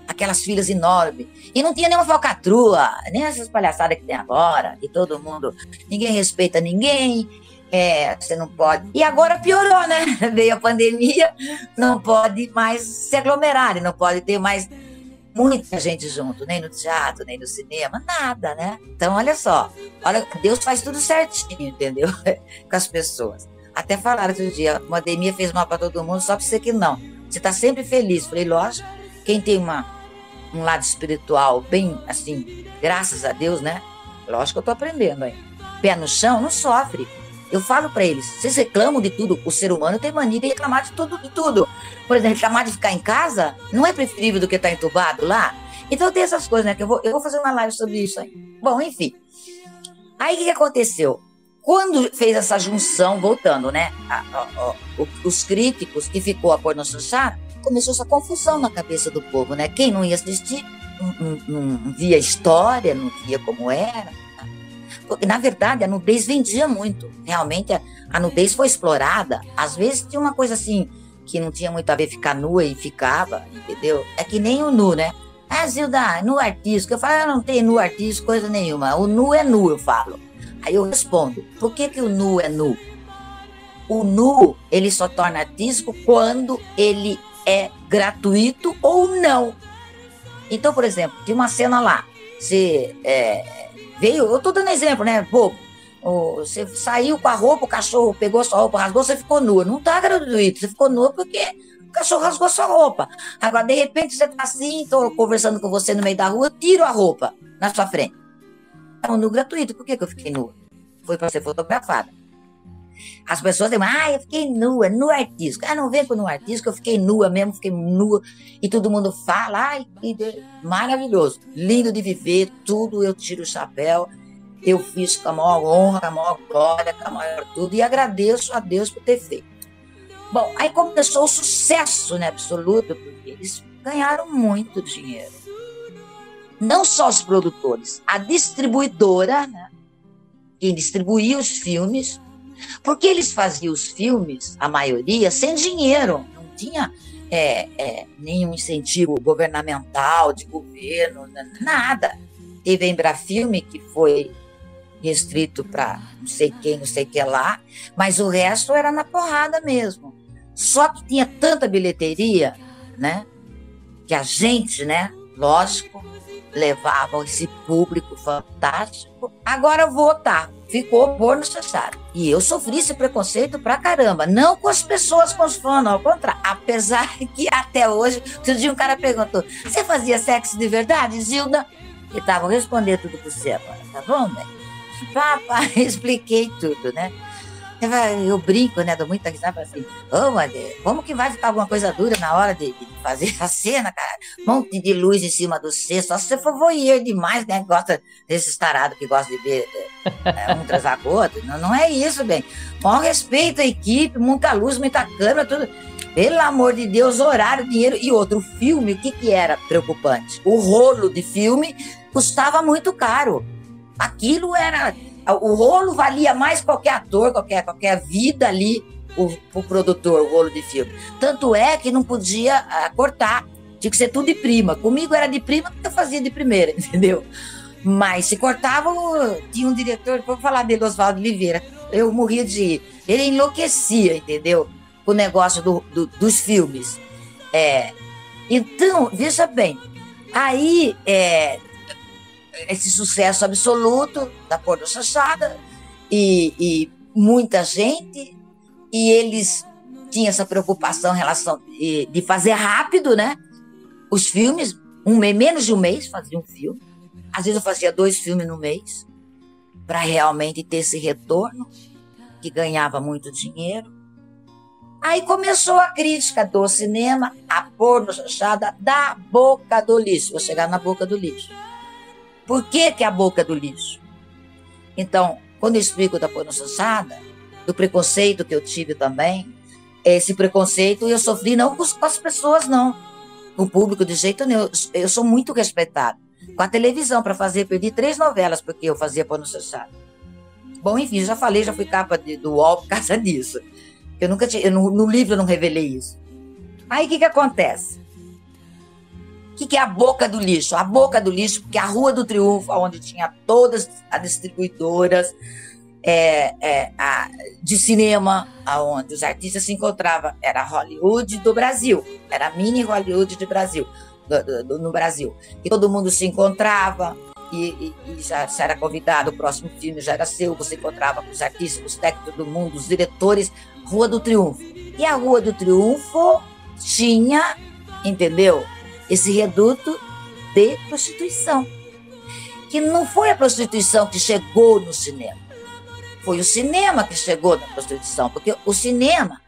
Aquelas filas enormes. E não tinha nenhuma falcatrua, nem essas palhaçadas que tem agora, que todo mundo, ninguém respeita ninguém, é, você não pode. E agora piorou, né? Veio a pandemia, não pode mais se aglomerar, não pode ter mais muita gente junto, nem no teatro, nem no cinema, nada, né? Então, olha só, olha, Deus faz tudo certinho, entendeu? Com as pessoas. Até falaram outro dia, a pandemia fez mal para todo mundo, só para você que não. Você está sempre feliz. Falei, lógico, quem tem uma, um lado espiritual bem, assim, graças a Deus, né? Lógico que eu estou aprendendo aí. Pé no chão, não sofre. Eu falo para eles, vocês reclamam de tudo. O ser humano tem mania de reclamar de tudo, de tudo. Por exemplo, reclamar de ficar em casa não é preferível do que estar tá entubado lá? Então tem essas coisas, né? Que eu vou, eu vou fazer uma live sobre isso aí. Bom, enfim. Aí o que, aconteceu? Quando fez essa junção, voltando, né? A, a, a, os críticos que ficou a pôr no chanchada, começou essa confusão na cabeça do povo, né? Quem não ia assistir não, não, não via história, não via como era. Na verdade, a nudez vendia muito. Realmente, a, a nudez foi explorada. Às vezes tinha uma coisa assim, que não tinha muito a ver ficar nua e ficava, entendeu? É que nem o nu, né? Ah, Zilda, nu artístico. Eu falo, eu ah, não tenho nu artístico, coisa nenhuma. O nu é nu, eu falo. Aí eu respondo, por que, que o nu é nu? O nu, ele só torna artístico quando ele é gratuito ou não. Então, por exemplo, tem uma cena lá, você é, veio, eu tô dando exemplo, né, bobo, você saiu com a roupa, o cachorro pegou sua roupa, rasgou, você ficou nua. Não tá gratuito, você ficou nua porque o cachorro rasgou sua roupa. Agora, de repente, você tá assim, tô conversando com você no meio da rua, tiro a roupa na sua frente. É um nu gratuito, por que, que eu fiquei nua? Foi para ser fotografada. As pessoas dizem, ah, eu fiquei nua, nu artístico. Ah, não vem com nu artístico, eu fiquei nua mesmo, fiquei nua. E todo mundo fala, ai, que maravilhoso, lindo de viver, tudo eu tiro o chapéu. Eu fiz com a maior honra, com a maior glória, com a maior tudo, e agradeço a Deus por ter feito. Bom, aí começou o sucesso né, absoluto, porque eles ganharam muito dinheiro. Não só os produtores, a distribuidora, né, quem distribuía os filmes, porque eles faziam os filmes, a maioria, sem dinheiro, não tinha é, é, nenhum incentivo governamental, de governo, nada. Teve a Embrafilme, que foi restrito para não sei quem, não sei que lá, mas o resto era na porrada mesmo. Só que tinha tanta bilheteria, né? Que a gente, né? Lógico, levava esse público fantástico. Agora votar ficou por necessário. E eu sofri esse preconceito pra caramba. Não com as pessoas, com os fãs, ao contrário. Apesar que até hoje, outro dia um cara perguntou: Você fazia sexo de verdade, Zilda? E tava respondendo tudo por você agora, tá bom, né? Papai, expliquei tudo, né? Eu brinco, né? Dou muita risada assim. Ô, oh, como que vai ficar alguma coisa dura na hora de, de fazer a cena, cara? Monte de luz em cima do C, só se você for voyeur demais, né? Gosta desses tarados que gosta de ver é, um tras Não, não é isso, bem. Com respeito à equipe, muita luz, muita câmera, tudo. Pelo amor de Deus, horário, dinheiro. E outro, filme, o que, que era preocupante? O rolo de filme custava muito caro. Aquilo era o rolo valia mais qualquer ator, qualquer, qualquer vida ali, o, o produtor, o rolo de filme. Tanto é que não podia uh, cortar, tinha que ser tudo de prima. Comigo era de prima porque eu fazia de primeira, entendeu? Mas se cortava, tinha um diretor, vou falar dele, Oswaldo Oliveira, eu morria de ir. Ele enlouquecia, entendeu? Com o negócio do, do, dos filmes. É, então, veja bem, aí é, esse sucesso absoluto da Porta Chachada e, e, muita gente, e eles tinham essa preocupação em relação de, de fazer rápido, né? Os filmes, um menos de um mês fazia um filme. Às vezes eu fazia dois filmes no mês para realmente ter esse retorno, que ganhava muito dinheiro. Aí começou a crítica do cinema a porno chanchada da boca do lixo. Vou chegar na boca do lixo. Por que, que é a boca do lixo? Então, quando eu explico da pornoçada, do preconceito que eu tive também, esse preconceito eu sofri não com as pessoas, não. Com o público de jeito nenhum. Eu sou muito respeitado. Com a televisão, para fazer, perdi três novelas porque eu fazia pornoçada. Bom, enfim, já falei, já fui capa de, do UOL por causa disso. Eu nunca tinha, eu, no, no livro eu não revelei isso. Aí o que, que acontece? O que, que é a boca do lixo? A boca do lixo, porque a Rua do Triunfo, onde tinha todas as distribuidoras é, é, a, de cinema, onde os artistas se encontravam, era Hollywood do Brasil, era mini Hollywood do Brasil, do, do, do, no Brasil. E todo mundo se encontrava, e, e, e já, já, era convidado, o próximo filme já era seu, você encontrava com os artistas, os técnicos do mundo, os diretores, Rua do Triunfo. E a Rua do Triunfo tinha, entendeu? Esse reduto de prostituição. Que não foi a prostituição que chegou no cinema, foi o cinema que chegou na prostituição, porque o cinema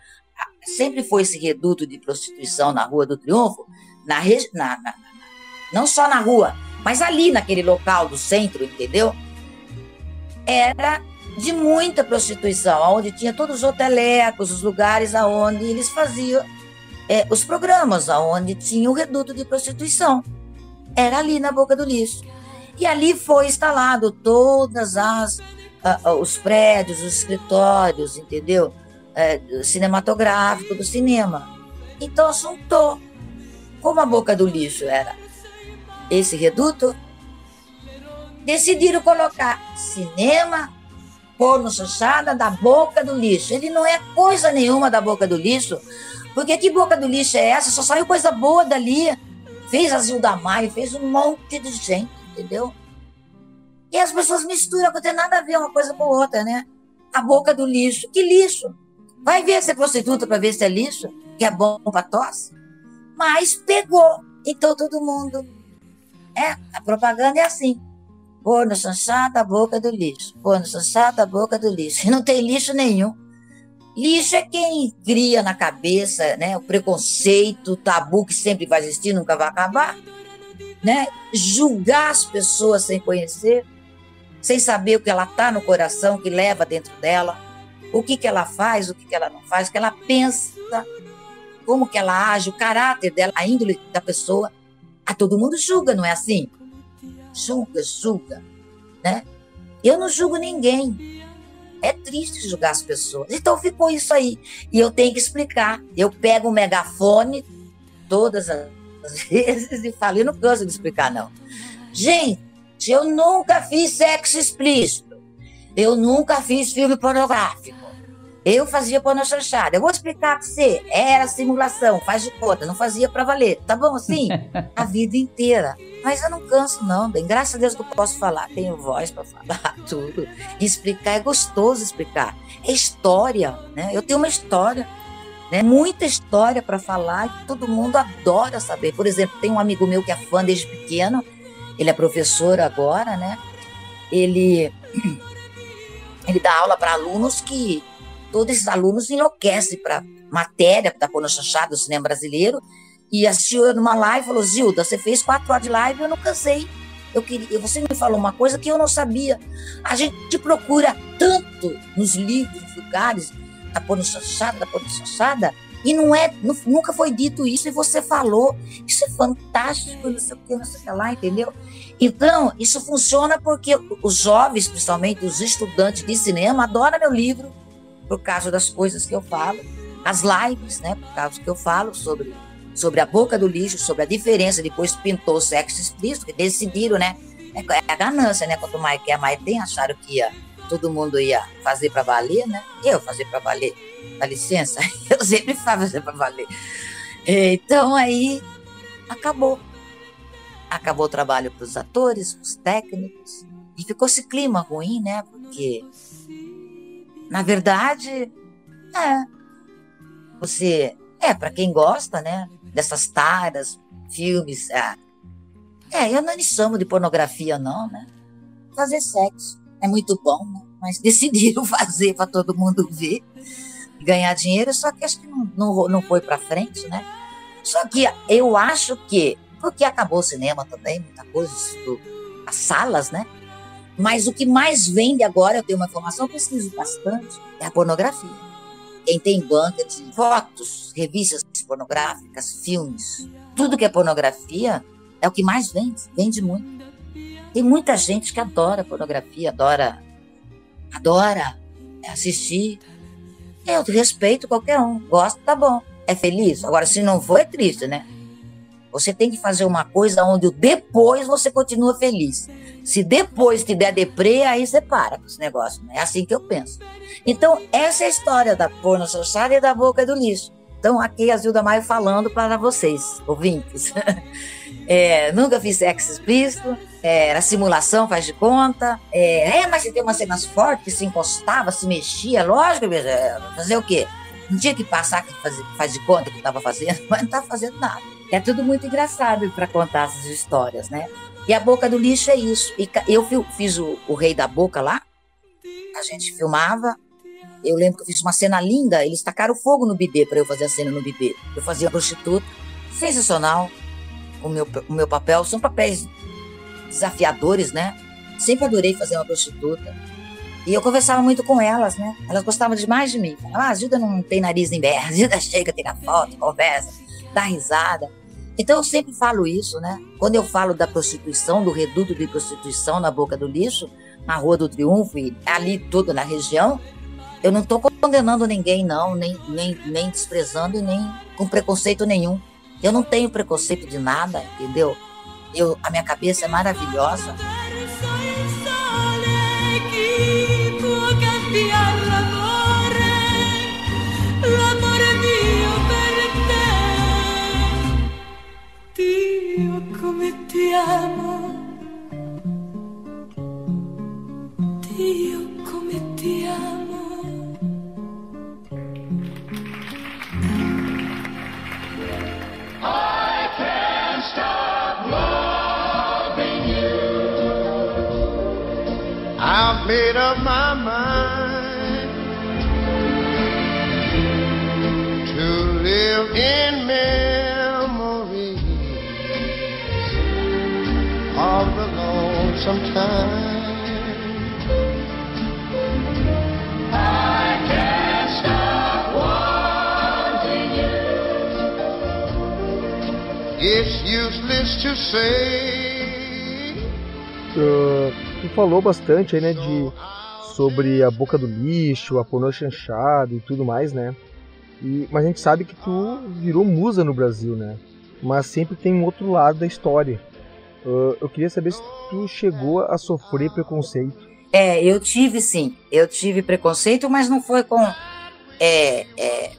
sempre foi esse reduto de prostituição na Rua do Triunfo, na, na, na, não só na rua, mas ali naquele local do centro, entendeu? Era de muita prostituição, onde tinha todos os hotelecos, os lugares aonde eles faziam é, os programas onde tinha o reduto de prostituição. Era ali na Boca do Lixo. E ali foi instalado todas as uh, os prédios, os escritórios, entendeu? Uh, cinematográfico do cinema. Então assuntou. Como a Boca do Lixo era esse reduto, decidiram colocar cinema porno chanchada da boca do lixo. Ele não é coisa nenhuma da boca do lixo, porque que boca do lixo é essa? Só saiu coisa boa dali. Fez a Zilda Maia, fez um monte de gente, entendeu? E as pessoas misturam, não tem nada a ver uma coisa com outra, né? A boca do lixo. Que lixo? Vai ver se é prostituta para ver se é lixo, que é bom para tosse. Mas pegou. Então todo mundo. É, a propaganda é assim. Pôr no chanchada boca do lixo. Pôr no chanchada boca do lixo. E não tem lixo nenhum. Lixo é quem cria na cabeça né, o preconceito, o tabu que sempre vai existir, nunca vai acabar. Né? Julgar as pessoas sem conhecer, sem saber o que ela está no coração, o que leva dentro dela, o que, que ela faz, o que, que ela não faz, o que ela pensa, como que ela age, o caráter dela, a índole da pessoa. A todo mundo julga, não é assim? Julga, julga. Né? Eu não julgo ninguém. É triste julgar as pessoas. Então ficou isso aí. E eu tenho que explicar. Eu pego o megafone todas as vezes e falo, eu não canso de explicar, não. Gente, eu nunca fiz sexo explícito. Eu nunca fiz filme pornográfico. Eu fazia porno chanchada. Eu vou explicar para você. Era simulação, faz de conta, não fazia para valer. Tá bom assim? A vida inteira. Mas eu não canso, não, bem. Graças a Deus que eu posso falar. Tenho voz para falar tudo. E explicar é gostoso explicar. É história, né? Eu tenho uma história. Né? Muita história para falar e todo mundo adora saber. Por exemplo, tem um amigo meu que é fã desde pequeno, ele é professor agora, né? Ele, ele dá aula para alunos que todos esses alunos enlouquecem para matéria da Pona Chanchada do cinema brasileiro e assistiu numa live falou: Zilda, você fez quatro horas de live e eu não cansei. Eu queria, você me falou uma coisa que eu não sabia. A gente procura tanto nos livros, nos lugares, da Pona Chanchada, da Pona Chanchada, e não é, nunca foi dito isso e você falou. Isso é fantástico, não sei o que, não sei o que lá, entendeu? Então, isso funciona porque os jovens, principalmente os estudantes de cinema, adoram meu livro por causa das coisas que eu falo, as lives, né, por causa que eu falo sobre, sobre a boca do lixo, sobre a diferença, depois pintou sexo explícito, que decidiram, né, é, é a ganância, né, quanto mais quer, mais tem, acharam que ia, todo mundo ia fazer para valer, né, eu fazer para valer, dá licença, eu sempre faço para valer. Então, aí, acabou. Acabou o trabalho para os atores, para os técnicos, e ficou esse clima ruim, né, porque na verdade, é. Você é para quem gosta, né? Dessas taras, filmes. É, é eu não chamo de pornografia, não, né? Fazer sexo é muito bom, né? Mas decidiram fazer para todo mundo ver, ganhar dinheiro, só que acho que não, não, não foi para frente, né? Só que eu acho que, porque acabou o cinema também, muita coisa, as salas, né? Mas o que mais vende agora, eu tenho uma informação, eu pesquiso bastante, é a pornografia. Quem tem banca de fotos, revistas pornográficas, filmes, tudo que é pornografia é o que mais vende, vende muito. Tem muita gente que adora pornografia, adora, adora assistir. Eu respeito qualquer um, gosta, tá bom. É feliz? Agora, se não for, é triste, né? Você tem que fazer uma coisa onde depois você continua feliz. Se depois te der deprê, aí você para com esse negócio. Né? É assim que eu penso. Então, essa é a história da porno social e da boca do lixo. Então, aqui a Zilda Maio falando para vocês, ouvintes. é, nunca fiz sexo explícito, é, era simulação, faz de conta. É, é, mas você tem umas cenas fortes, se encostava, se mexia, lógico, fazer o quê? Não tinha que passar que faz, faz de conta que estava fazendo, mas não estava fazendo nada. É tudo muito engraçado para contar essas histórias, né? E a boca do lixo é isso. E eu fiz o, o Rei da Boca lá, a gente filmava. Eu lembro que eu fiz uma cena linda, eles tacaram fogo no bidê para eu fazer a cena no bidê. Eu fazia prostituta, sensacional. O meu, o meu papel são papéis desafiadores, né? Sempre adorei fazer uma prostituta. E eu conversava muito com elas, né? Elas gostavam demais de mim. Falavam, ah, a Gilda não tem nariz nem berra, a Gilda chega, tira foto, conversa, dá risada. Então eu sempre falo isso, né? Quando eu falo da prostituição, do reduto de prostituição na Boca do Lixo, na Rua do Triunfo e ali toda na região, eu não estou condenando ninguém, não, nem, nem, nem desprezando e nem com preconceito nenhum. Eu não tenho preconceito de nada, entendeu? Eu, a minha cabeça é maravilhosa. Ti amo. Dio come ti amo. I can't stop loving you. I've made up my Uh, tu falou bastante aí, né, de sobre a boca do lixo, a pornô chanchada e tudo mais, né? E, mas a gente sabe que tu virou musa no Brasil, né? Mas sempre tem um outro lado da história. Uh, eu queria saber se chegou a sofrer preconceito. É, eu tive sim. Eu tive preconceito, mas não foi com, é, é,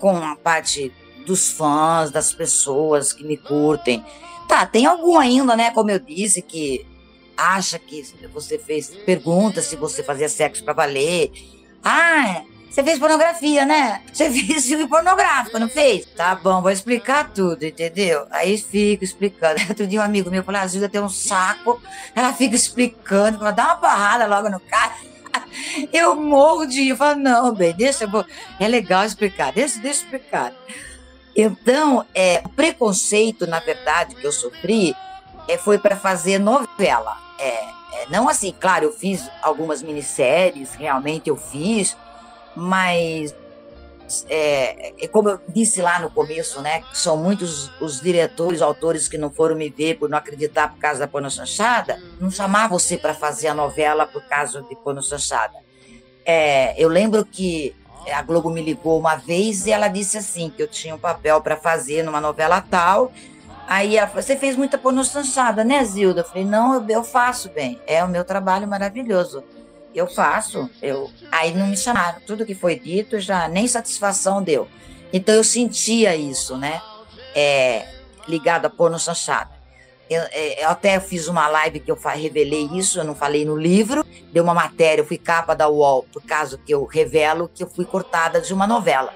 com a parte dos fãs, das pessoas que me curtem. Tá, tem algum ainda, né? Como eu disse, que acha que você fez. Pergunta se você fazia sexo pra valer. Ah, você fez pornografia, né? Você fez filme pornográfico, não fez? Tá bom, vou explicar tudo, entendeu? Aí fico explicando. Outro dia um amigo meu falou: a Júlia tem um saco, ela fica explicando, fala, dá uma barrada logo no cara. Eu morro de. Eu falo, não, bem, deixa, eu é legal explicar, deixa, deixa eu explicar. Então, é, o preconceito, na verdade, que eu sofri é, foi para fazer novela. É, é, não assim, claro, eu fiz algumas minisséries, realmente eu fiz, mas é, é como eu disse lá no começo, né, são muitos os diretores, autores que não foram me ver por não acreditar por causa da Pono Chanchada, não chamar você para fazer a novela por causa de Pono Chanchada. É, eu lembro que a Globo me ligou uma vez e ela disse assim que eu tinha um papel para fazer numa novela tal. Aí ela falou, você fez muita pornô chanchada, né, Zilda? Eu falei, não, eu, eu faço bem. É o meu trabalho maravilhoso. Eu faço. Eu... Aí não me chamaram. Tudo que foi dito já nem satisfação deu. Então eu sentia isso, né? É, ligado a porno chanchada. Eu, é, eu até fiz uma live que eu revelei isso, eu não falei no livro. Deu uma matéria, eu fui capa da UOL, por causa que eu revelo que eu fui cortada de uma novela,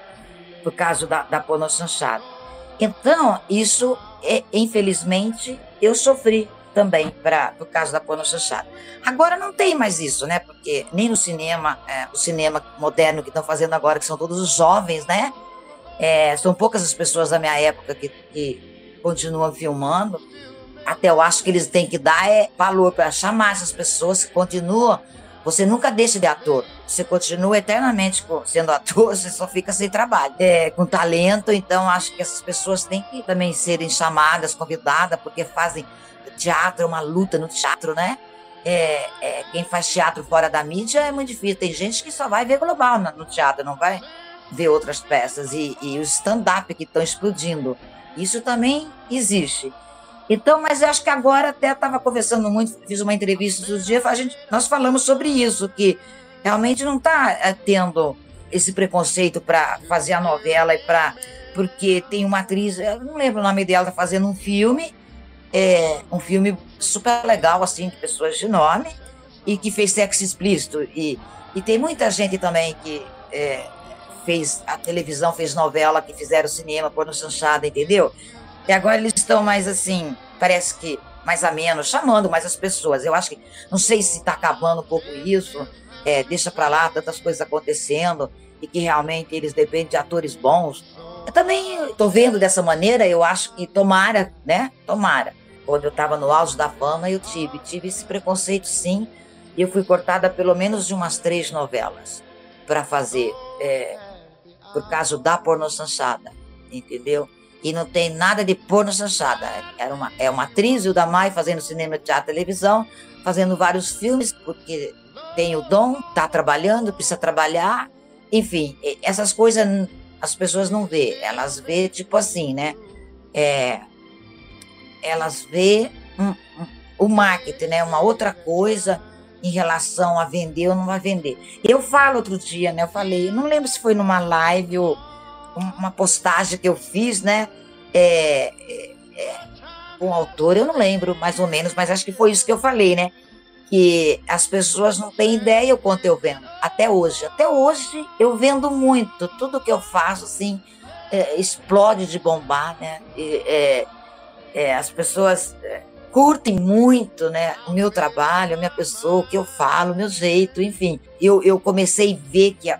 por causa da, da porno chanchada. Então, isso, é, infelizmente, eu sofri também pra, por causa da porno chanchada. Agora não tem mais isso, né? Porque nem no cinema, é, o cinema moderno que estão fazendo agora, que são todos os jovens, né? É, são poucas as pessoas da minha época que, que continuam filmando. Até eu acho que eles têm que dar é, valor para chamar essas pessoas que continuam. Você nunca deixa de ator. Você continua eternamente sendo ator, você só fica sem trabalho. É, com talento, então acho que essas pessoas têm que também serem chamadas, convidadas, porque fazem teatro, é uma luta no teatro, né? É, é, quem faz teatro fora da mídia é muito difícil. Tem gente que só vai ver global no, teatro, não vai ver outras peças. E, e o stand-up que estão explodindo. Isso também existe. Então, mas eu acho que agora até estava conversando muito, fiz uma entrevista outro dia, a gente, nós falamos sobre isso, que realmente não está é, tendo esse preconceito para fazer a novela e para porque tem uma atriz, eu não lembro o nome dela, tá fazendo um filme é, um filme super legal, assim, de pessoas de nome, e que fez sexo explícito. E, e tem muita gente também que é, fez a televisão, fez novela, que fizeram cinema, porno chanchada, entendeu? E agora eles estão mais assim, parece que mais a menos, chamando mais as pessoas. Eu acho que, não sei se está acabando um pouco isso, é, deixa para lá tantas coisas acontecendo e que realmente eles dependem de atores bons. Eu também estou vendo dessa maneira, eu acho que tomara, né? Tomara quando eu estava no auge da fama, eu tive. Tive esse preconceito, sim. eu fui cortada pelo menos de umas três novelas para fazer, é, por causa da porno chanchada, entendeu? E não tem nada de porno chanchada. Era uma, é uma atriz, o Damai, fazendo cinema, teatro, televisão, fazendo vários filmes, porque tem o dom, está trabalhando, precisa trabalhar. Enfim, essas coisas as pessoas não vê. Elas vê tipo assim, né? É, elas vê um, um, o marketing, né? Uma outra coisa em relação a vender ou não vai vender. Eu falo outro dia, né? Eu falei, não lembro se foi numa live ou uma postagem que eu fiz, né? É, é, é, com o autor, eu não lembro mais ou menos, mas acho que foi isso que eu falei, né? Que as pessoas não têm ideia o quanto eu vendo, até hoje. Até hoje eu vendo muito, tudo que eu faço, assim, é, explode de bombar, né? E, é, é, as pessoas é, curtem muito, né, o meu trabalho, a minha pessoa, o que eu falo, o meu jeito, enfim. Eu, eu comecei a ver que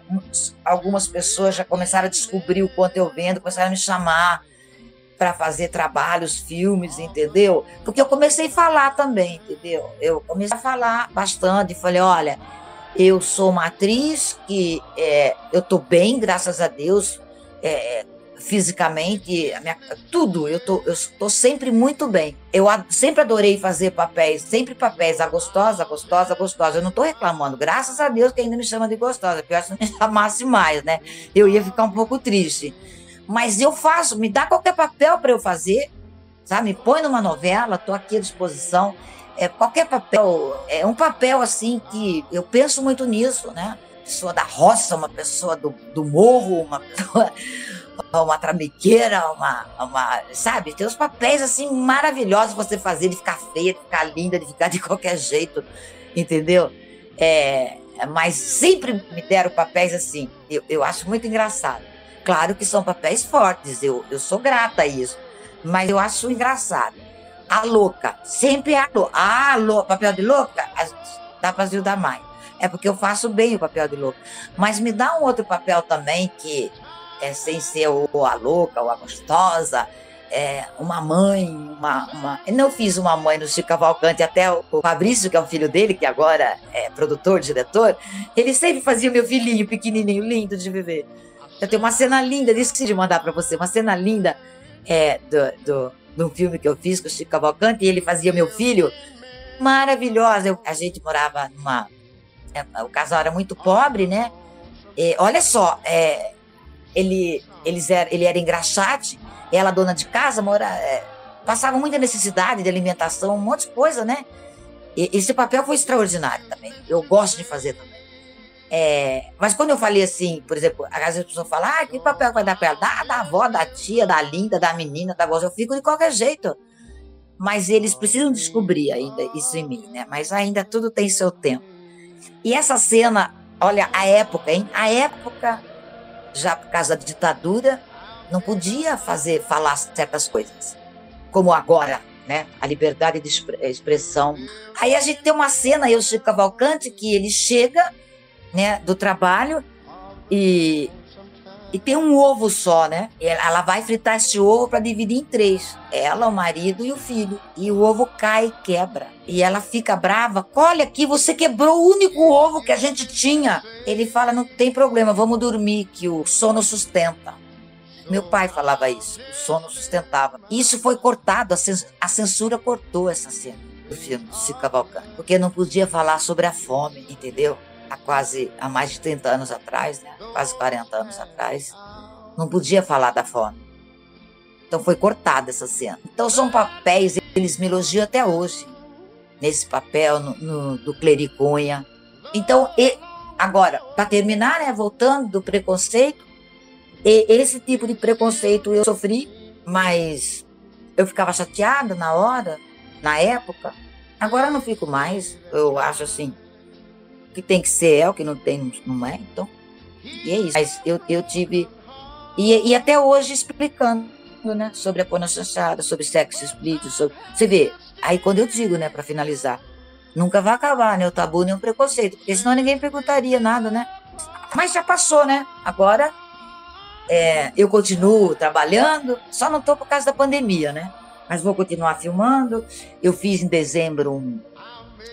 algumas pessoas já começaram a descobrir o quanto eu vendo, começaram a me chamar para fazer trabalhos, filmes, entendeu? Porque eu comecei a falar também, entendeu? Eu comecei a falar bastante, falei, olha, eu sou uma atriz que é, eu tô bem, graças a Deus, é, fisicamente, minha, tudo. Eu tô, eu tô sempre muito bem. Eu a, sempre adorei fazer papéis, sempre papéis a gostosa, gostosa, gostosa. Eu não tô reclamando, graças a Deus que ainda me chama de gostosa, porque eu acho que me chamasse mais, né? Eu ia ficar um pouco triste. Mas eu faço, me dá qualquer papel para eu fazer, sabe? Me põe numa novela, tô aqui à disposição. É, qualquer papel, é um papel assim que eu penso muito nisso, né? Pessoa da roça, uma pessoa do, do morro, uma pessoa uma trambiqueira, uma, uma. Sabe? Tem uns papéis assim maravilhosos você fazer, de ficar feia, de ficar linda, de ficar de qualquer jeito, entendeu? É, mas sempre me deram papéis assim. Eu, eu acho muito engraçado. Claro que são papéis fortes, eu, eu sou grata a isso. Mas eu acho engraçado. A louca, sempre a louca. Ah, louca, papel de louca, dá pra da mãe. É porque eu faço bem o papel de louca. Mas me dá um outro papel também que é, sem ser o, a louca ou a gostosa, é, uma mãe, uma, uma. Eu não fiz uma mãe no Chico Cavalcante, até o, Fabrício, que é o filho dele, que agora é produtor, diretor, ele sempre fazia o meu filhinho pequenininho, lindo de viver. Eu tenho uma cena linda, esqueci de mandar para você, uma cena linda é, do, do, do filme que eu fiz com o Chico Cavalcante, e ele fazia meu filho, maravilhosa. Eu, a gente morava numa. É, o casal era muito pobre, né? E, olha só, é, ele, eles era, ele era engraxate, ela dona de casa, mora, é, passava muita necessidade de alimentação, um monte de coisa, né? E, esse papel foi extraordinário também. Eu gosto de fazer também. É, mas quando eu falei assim, por exemplo, às vezes a pessoa fala, ah, que papel vai dar pra ela? Da, avó, da tia, da linda, da menina, da voz. Eu fico de qualquer jeito. Mas eles precisam descobrir ainda isso em mim, né? Mas ainda tudo tem seu tempo. E essa cena, olha, a época, hein? A época já por causa da ditadura, não podia fazer falar certas coisas, como agora, né? A liberdade de expressão. Aí a gente tem uma cena, eu Chico Cavalcante, que ele chega, né, do trabalho e e tem um ovo só, né? Ela vai fritar esse ovo para dividir em três. Ela, o marido e o filho. E o ovo cai e quebra. E ela fica brava. Olha aqui, você quebrou o único ovo que a gente tinha. Ele fala: não tem problema, vamos dormir, que o sono sustenta. Meu pai falava isso, o sono sustentava. Isso foi cortado, a censura cortou essa cena do filme do Chico Cavalcante, porque não podia falar sobre a fome, entendeu? há quase há mais de 30 anos atrás, né? Quase 40 anos atrás, não podia falar da fome. Então foi cortada essa cena. Então são papéis, eles me elogiam até hoje, nesse papel no, no, do Clericunha. Então, e, agora, para terminar, né, voltando do preconceito, e, esse tipo de preconceito eu sofri, mas eu ficava chateada na hora, na época. Agora não fico mais. Eu acho assim, que tem que ser é, o que não tem não é. Então, e é isso. Mas eu, eu tive. E, e até hoje explicando, né? Sobre a porno chanchada, sobre sexo explícito, sobre. Você vê, aí quando eu digo, né, para finalizar, nunca vai acabar, né? O tabu nem o preconceito, porque senão ninguém perguntaria nada, né? Mas já passou, né? Agora é, eu continuo trabalhando, só não estou por causa da pandemia, né? Mas vou continuar filmando. Eu fiz em dezembro um,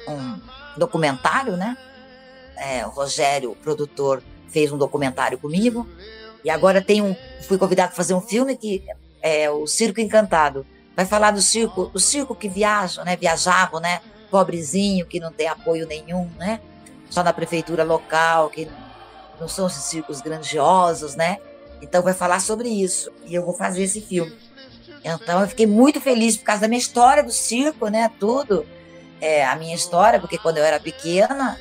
um documentário, né? É, o Rogério, o produtor, fez um documentário comigo. E agora tem um, fui convidado para fazer um filme que é o Circo Encantado. Vai falar do circo, o circo que viaja, né? Viajava, né? Pobrezinho, que não tem apoio nenhum, né? Só na prefeitura local, que não são esses circos grandiosos, né? Então vai falar sobre isso. E eu vou fazer esse filme. Então eu fiquei muito feliz por causa da minha história do circo, né? Tudo. É, a minha história, porque quando eu era pequena,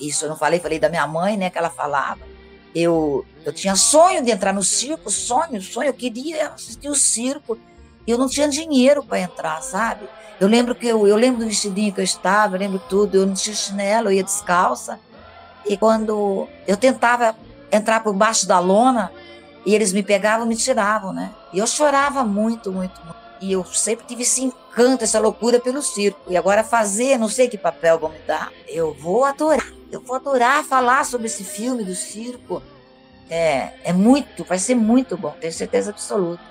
isso eu não falei, falei da minha mãe, né? Que ela falava. Eu, eu tinha sonho de entrar no circo, sonho, sonho. Eu queria assistir o circo. Eu não tinha dinheiro para entrar, sabe? Eu lembro que eu, eu lembro do vestidinho que eu estava, eu lembro tudo. Eu não tinha chinelo, eu ia descalça. E quando eu tentava entrar por baixo da lona, e eles me pegavam, me tiravam, né? E eu chorava muito, muito, muito. E eu sempre tive esse encanto, essa loucura pelo circo. E agora fazer, não sei que papel vão me dar. Eu vou adorar. Eu vou adorar falar sobre esse filme do circo. É, é muito, vai ser muito bom, tenho certeza absoluta.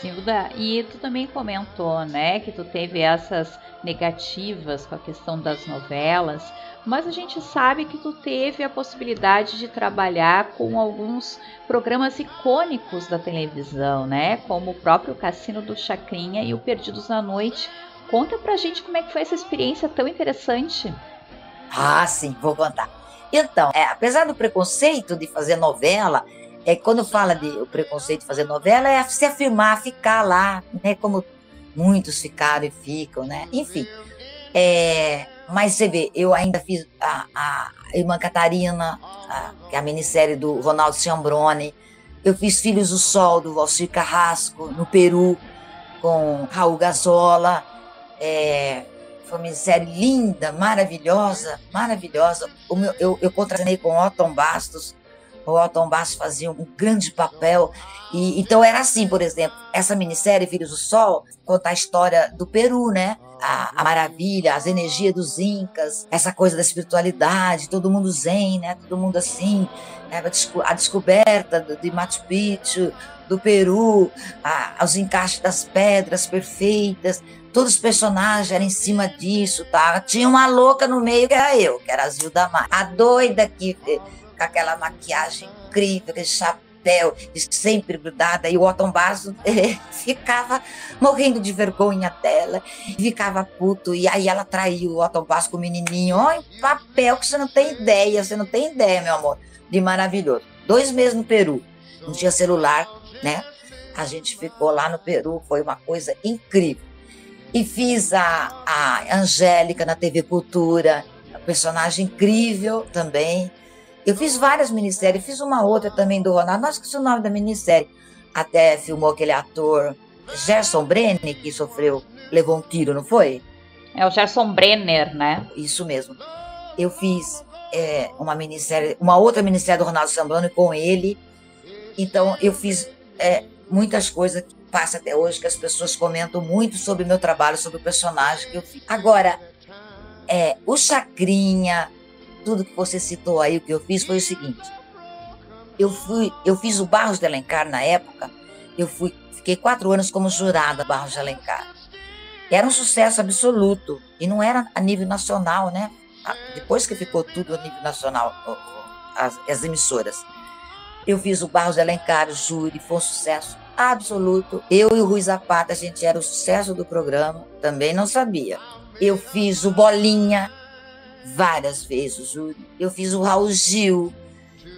Gilda, e tu também comentou, né, que tu teve essas negativas com a questão das novelas, mas a gente sabe que tu teve a possibilidade de trabalhar com alguns programas icônicos da televisão, né, como o próprio Cassino do Chacrinha e o Perdidos na Noite. Conta pra gente como é que foi essa experiência tão interessante. Ah, sim, vou contar. Então, é, apesar do preconceito de fazer novela, é quando fala de o preconceito de fazer novela é se afirmar, ficar lá, né? Como muitos ficaram e ficam, né? Enfim. É, mas você vê, eu ainda fiz a, a Irmã Catarina, a, que é a minissérie do Ronaldo Ciambrone. Eu fiz Filhos do Sol, do Valcir Carrasco, no Peru, com Raul Gazola. É, foi uma minissérie linda, maravilhosa, maravilhosa. Meu, eu, eu com Otton Bastos, o Otton Bastos fazia um grande papel. E, então era assim, por exemplo, essa minissérie Filhos do Sol conta a história do Peru, né? A, a, maravilha, as energias dos incas, essa coisa da espiritualidade, todo mundo zen, né? Todo mundo assim, né? a descoberta de Machu Picchu, do Peru, a, os encaixes das pedras perfeitas, todos os personagens eram em cima disso, tá? Tinha uma louca no meio que era eu, que era a Zilda Mar. A doida que com aquela maquiagem incrível, aquele chapéu sempre grudada, e o Otton Basso eh, ficava morrendo de vergonha dela, ficava puto, e aí ela traiu o Otton Basso com o menininho, olha, papel que você não tem ideia, você não tem ideia, meu amor, de maravilhoso. Dois meses no Peru, não tinha celular, né? A gente ficou lá no Peru, foi uma coisa incrível. E fiz a, a Angélica na TV Cultura, personagem incrível também. Eu fiz várias minisséries, fiz uma outra também do Ronaldo, não esqueci o nome da minissérie. Até filmou aquele ator Gerson Brenner, que sofreu, levou um tiro, não foi? É o Gerson Brenner, né? Isso mesmo. Eu fiz é, uma minissérie, uma outra minissérie do Ronaldo Sambrano com ele. Então eu fiz é, muitas coisas que passa até hoje que as pessoas comentam muito sobre o meu trabalho, sobre o personagem que eu fiz. Agora, é, o Chacrinha, tudo que você citou aí, o que eu fiz foi o seguinte. Eu fui, eu fiz o Barros de Alencar na época, eu fui, fiquei quatro anos como jurada Barros de Alencar. Era um sucesso absoluto e não era a nível nacional, né? Depois que ficou tudo a nível nacional, as, as emissoras. Eu fiz o Barros de Alencar, o júri, foi um sucesso absoluto. Eu e o Rui Zapata, a gente era o sucesso do programa, também não sabia. Eu fiz o Bolinha, várias vezes, Júlio. Eu fiz o Raul Gil,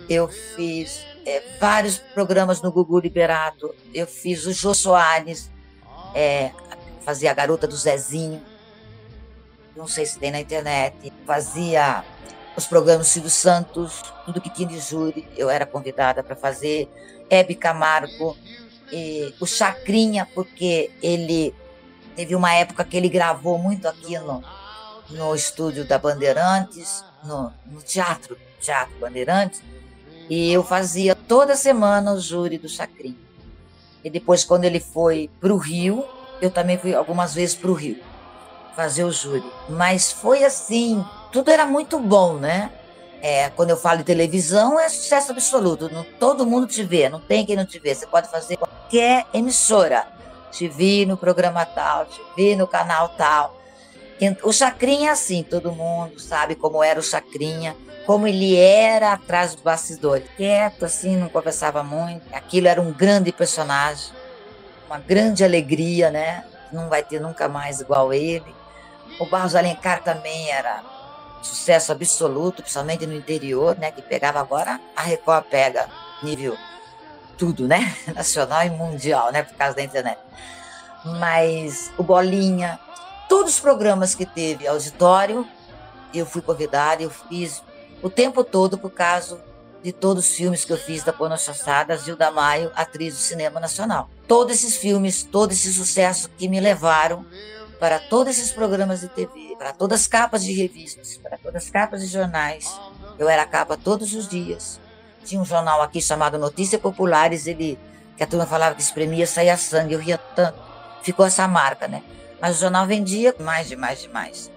eu fiz é, vários programas no Gugu Liberato, eu fiz o Jô Soares, é, fazia a garota do Zezinho, não sei se tem na internet, fazia os programas Silvio Santos, tudo que tinha de júri, eu era convidada para fazer, Hebe Camargo, e o Chacrinha, porque ele teve uma época que ele gravou muito aqui no, no estúdio da Bandeirantes, no, no teatro, Teatro Bandeirantes, e eu fazia toda semana o júri do Chacrinha. E depois, quando ele foi para o Rio, eu também fui algumas vezes para o Rio fazer o júri. Mas foi assim, tudo era muito bom, né? É, quando eu falo de televisão, é sucesso absoluto. Não, todo mundo te vê, não tem quem não te vê. Você pode fazer qualquer emissora. Te vi no programa tal, te vi no canal tal. O Chacrinha é assim, todo mundo sabe como era o Chacrinha, como ele era atrás do bastidor. Quieto, assim, não conversava muito. Aquilo era um grande personagem, uma grande alegria, né? Não vai ter nunca mais igual ele. O Barros Alencar também era sucesso absoluto, principalmente no interior, né? Que pegava agora, a Record pega nível tudo, né? Nacional e mundial, né? Por causa da internet. Mas o Bolinha, todos os programas que teve auditório, eu fui convidada, eu fiz o tempo todo por causa de todos os filmes que eu fiz da Pona Chassada, Zilda Maio, atriz do cinema nacional. Todos esses filmes, todo esse sucesso que me levaram para todos esses programas de TV, para todas as capas de revistas, para todas as capas de jornais. Eu era capa todos os dias. Tinha um jornal aqui chamado Notícias Populares, ele que a turma falava que espremia, saía sangue, eu ria tanto. Ficou essa marca, né? Mas o jornal vendia mais, demais, demais.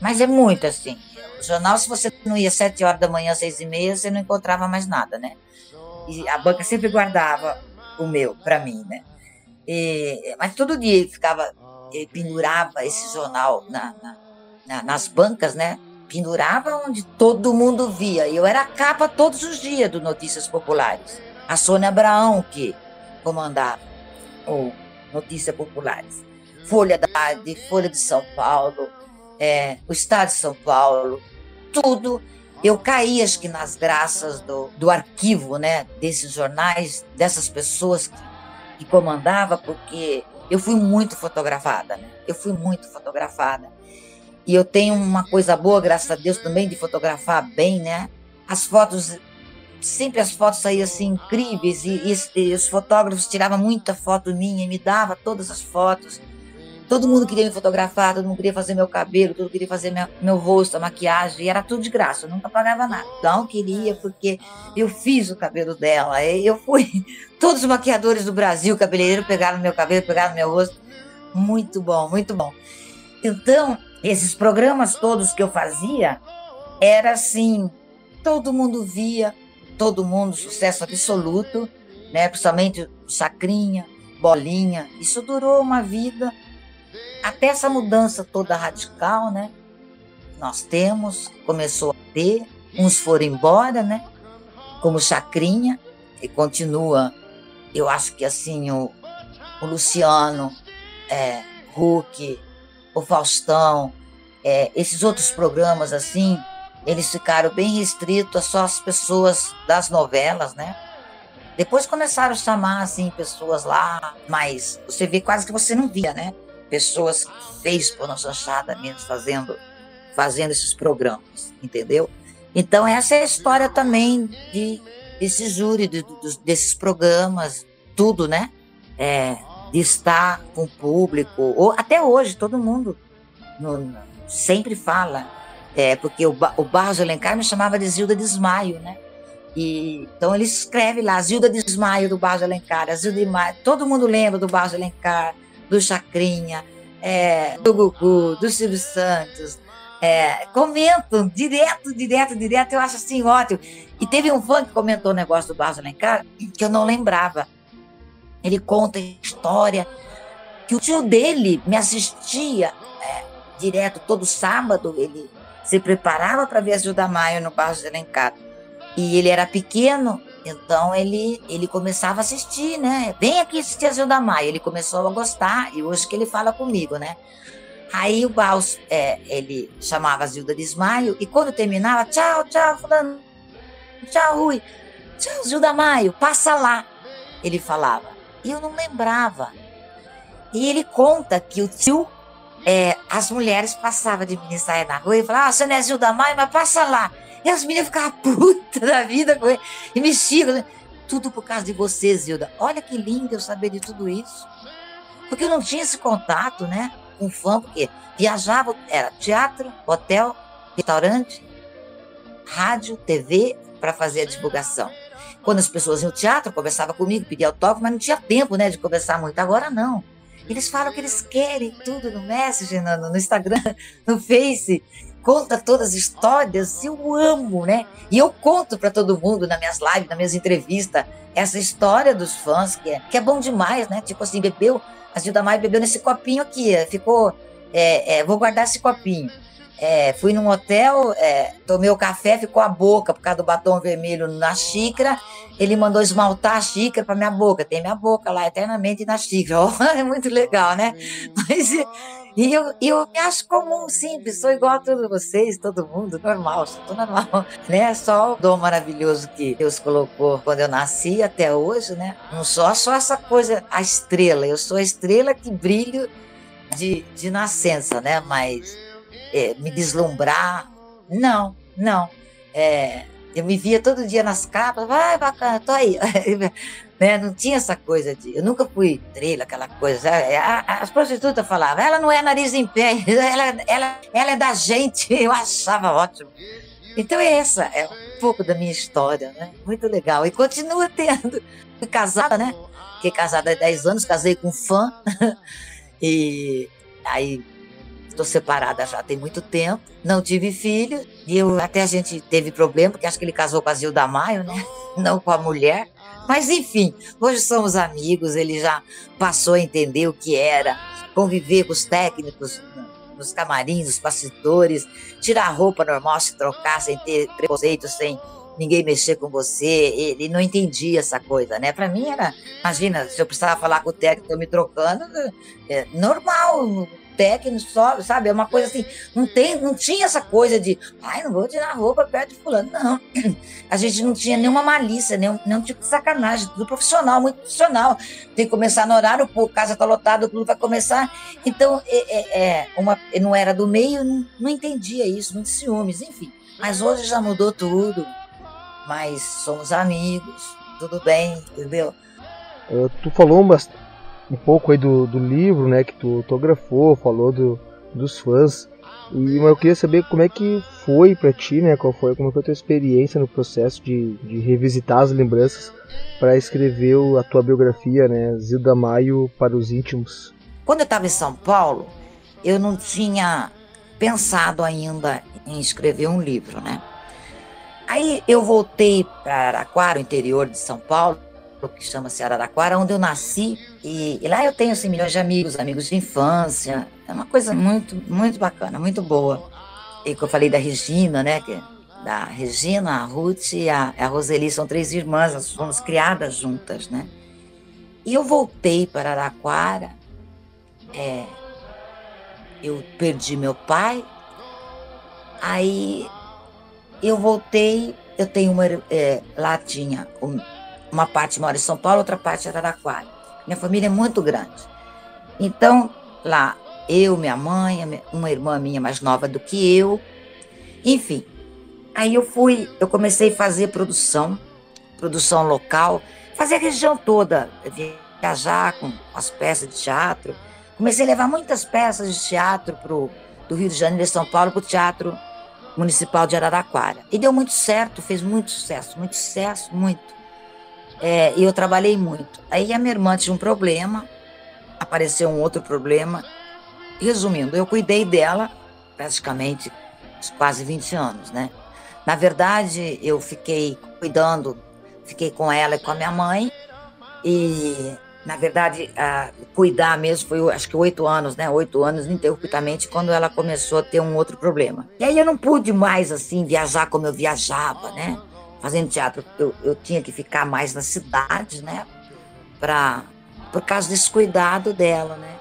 Mas é muito assim. O jornal, se você não ia sete horas da manhã, seis e meia, você não encontrava mais nada, né? E a banca sempre guardava o meu para mim, né? E, mas todo dia ele ficava, ele pendurava esse jornal na, na, na, nas bancas, né? Pendurava onde todo mundo via. E eu era a capa todos os dias do Notícias Populares. A Sônia Abraão que comandava o Notícias Populares. Folha da Tarde, Folha de São Paulo, é, o Estado de São Paulo, tudo. Eu caí, acho que nas graças do, do arquivo, né, desses jornais, dessas pessoas que, que comandava, porque eu fui muito fotografada, né? Eu fui muito fotografada. E eu tenho uma coisa boa, graças a Deus, também de fotografar bem, né? As fotos, sempre as fotos saíam assim incríveis e, e, e os fotógrafos tiravam muita foto minha me dava todas as fotos. Todo mundo queria me fotografar, todo mundo queria fazer meu cabelo, todo mundo queria fazer meu, meu rosto, a maquiagem, e era tudo de graça, eu nunca pagava nada. Não queria, porque eu fiz o cabelo dela, eu fui. Todos os maquiadores do Brasil, cabeleireiro, pegaram meu cabelo, pegaram meu rosto. Muito bom, muito bom. Então, esses programas todos que eu fazia, era assim, todo mundo via, todo mundo, sucesso absoluto, né? principalmente Chacrinha, Bolinha. Isso durou uma vida até essa mudança toda radical, né? Nós temos, começou a ter, uns foram embora, né? Como Chacrinha, e continua, eu acho que assim, o, o Luciano, é, Hulk, o Faustão, é, esses outros programas assim, eles ficaram bem restritos a só as pessoas das novelas, né? Depois começaram a chamar assim pessoas lá, mas você vê quase que você não via, né? Pessoas fez por nossa chada mesmo fazendo, fazendo esses programas, entendeu? Então essa é a história também de desse júri, de, de, desses programas, tudo, né? É, de estar com o público, ou até hoje todo mundo no, sempre fala, é, porque o, o Barros Alencar me chamava de Zilda Desmaio, né? E, então ele escreve lá, Zilda Desmaio do Barros Alencar, Zilda Desmaio, todo mundo lembra do Barros Alencar, do Chacrinha, é, do Gugu, do Silvio Santos. É, comentam direto, direto, direto. Eu acho assim ótimo. E teve um fã que comentou o negócio do Barros Alencar que eu não lembrava. Ele conta a história que o tio dele me assistia é, direto todo sábado. Ele se preparava para ver a Gilda Maio no Barros Alencar. E ele era pequeno então ele, ele começava a assistir, né? Vem aqui assistir a Zilda Maia. Ele começou a gostar e hoje que ele fala comigo, né? Aí o Baus, é, ele chamava a Zilda de Ismaio e quando terminava, tchau, tchau, fulano, tchau, Rui, tchau, Zilda Maio, passa lá, ele falava. E eu não lembrava. E ele conta que o tio, é, as mulheres passavam de mini na rua e falavam, ah, você não é Zilda Maio, mas passa lá. E as meninas ficavam putas da vida com ele. E mexiam. Né? Tudo por causa de você, Zilda. Olha que lindo eu saber de tudo isso. Porque eu não tinha esse contato, né? Com fã, porque viajava, era teatro, hotel, restaurante, rádio, TV, para fazer a divulgação. Quando as pessoas iam ao teatro, conversava comigo, pedia autógrafo, mas não tinha tempo, né, de conversar muito. Agora não. Eles falam que eles querem tudo no Messenger, no, no Instagram, no Face conta todas as histórias, eu amo, né? E eu conto para todo mundo nas minhas lives, nas minhas entrevistas, essa história dos fãs, que é, que é bom demais, né? Tipo assim, bebeu, a Gilda Maia bebeu nesse copinho aqui, ficou é, é, vou guardar esse copinho. É, fui num hotel, é, tomei o café, ficou a boca por causa do batom vermelho na xícara. Ele mandou esmaltar a xícara para minha boca. Tem minha boca lá eternamente na xícara. É muito legal, né? Mas e eu, eu me acho comum, simples, sou igual a todos vocês, todo mundo, normal, sou normal, né? Só o dom maravilhoso que Deus colocou quando eu nasci até hoje, né? Não só só essa coisa, a estrela, eu sou a estrela que brilho de, de nascença, né? Mas é, me deslumbrar, não, não. É, eu me via todo dia nas capas, vai bacana, tô aí. né? Não tinha essa coisa de. Eu nunca fui estrela, aquela coisa. As prostitutas falavam, ela não é nariz em pé, ela, ela, ela é da gente. Eu achava ótimo. Então, é essa é um pouco da minha história, né? Muito legal. E continua tendo. Fui casada, né? Fiquei casada há 10 anos, casei com um fã. e aí estou separada já tem muito tempo, não tive filho, e eu até a gente teve problema, porque acho que ele casou com a Zilda Maio, né? Não com a mulher. Mas enfim, hoje somos amigos, ele já passou a entender o que era conviver com os técnicos nos camarins, os bastidores, tirar a roupa normal, se trocar sem ter preconceito, sem ninguém mexer com você. Ele não entendia essa coisa, né? Para mim era, imagina, se eu precisava falar com o técnico me trocando, é normal, técnico, só, sabe? É uma coisa assim, não, tem, não tinha essa coisa de, ai, não vou tirar a roupa perto de fulano. Não. A gente não tinha nenhuma malícia, nenhum, nenhum tipo de sacanagem, tudo profissional, muito profissional. Tem que começar no horário, pô, casa tá lotada, o clube vai começar. Então, é, é, é uma, não era do meio, não, não entendia isso, muitos ciúmes, enfim. Mas hoje já mudou tudo. Mas somos amigos, tudo bem, entendeu? Uh, tu falou bastante um pouco aí do, do livro, né, que tu autografou, falou do, dos fãs. E eu queria saber como é que foi para ti, né? Qual foi, como foi a tua experiência no processo de, de revisitar as lembranças para escrever a tua biografia, né? Zilda Maio para os íntimos. Quando eu estava em São Paulo, eu não tinha pensado ainda em escrever um livro, né? Aí eu voltei para Araquara, interior de São Paulo, que chama-se Araraquara, onde eu nasci. E, e, lá eu tenho assim, milhões de amigos, amigos de infância. É uma coisa muito, muito bacana, muito boa. E que eu falei da Regina, né? Que, da Regina, a Ruth e a, a Roseli são três irmãs, nós fomos criadas juntas, né? E eu voltei para Araraquara. É, eu perdi meu pai. Aí eu voltei, eu tenho uma. É, lá tinha um, uma parte mora em São Paulo, outra parte em Araraquara. Minha família é muito grande. Então, lá, eu, minha mãe, uma irmã minha mais nova do que eu, enfim. Aí eu fui, eu comecei a fazer produção, produção local, fazer a região toda, viajar com as peças de teatro. Comecei a levar muitas peças de teatro pro, do Rio de Janeiro e São Paulo para o Teatro Municipal de Araraquara. E deu muito certo, fez muito sucesso, muito sucesso, muito. É, e eu trabalhei muito. Aí a minha irmã tinha um problema, apareceu um outro problema. Resumindo, eu cuidei dela praticamente quase 20 anos, né? Na verdade, eu fiquei cuidando, fiquei com ela e com a minha mãe. E, na verdade, a, cuidar mesmo foi, acho que oito anos, né? Oito anos ininterruptamente, quando ela começou a ter um outro problema. E aí eu não pude mais, assim, viajar como eu viajava, né? Fazendo teatro, eu, eu tinha que ficar mais na cidade, né? Pra, por causa desse cuidado dela, né?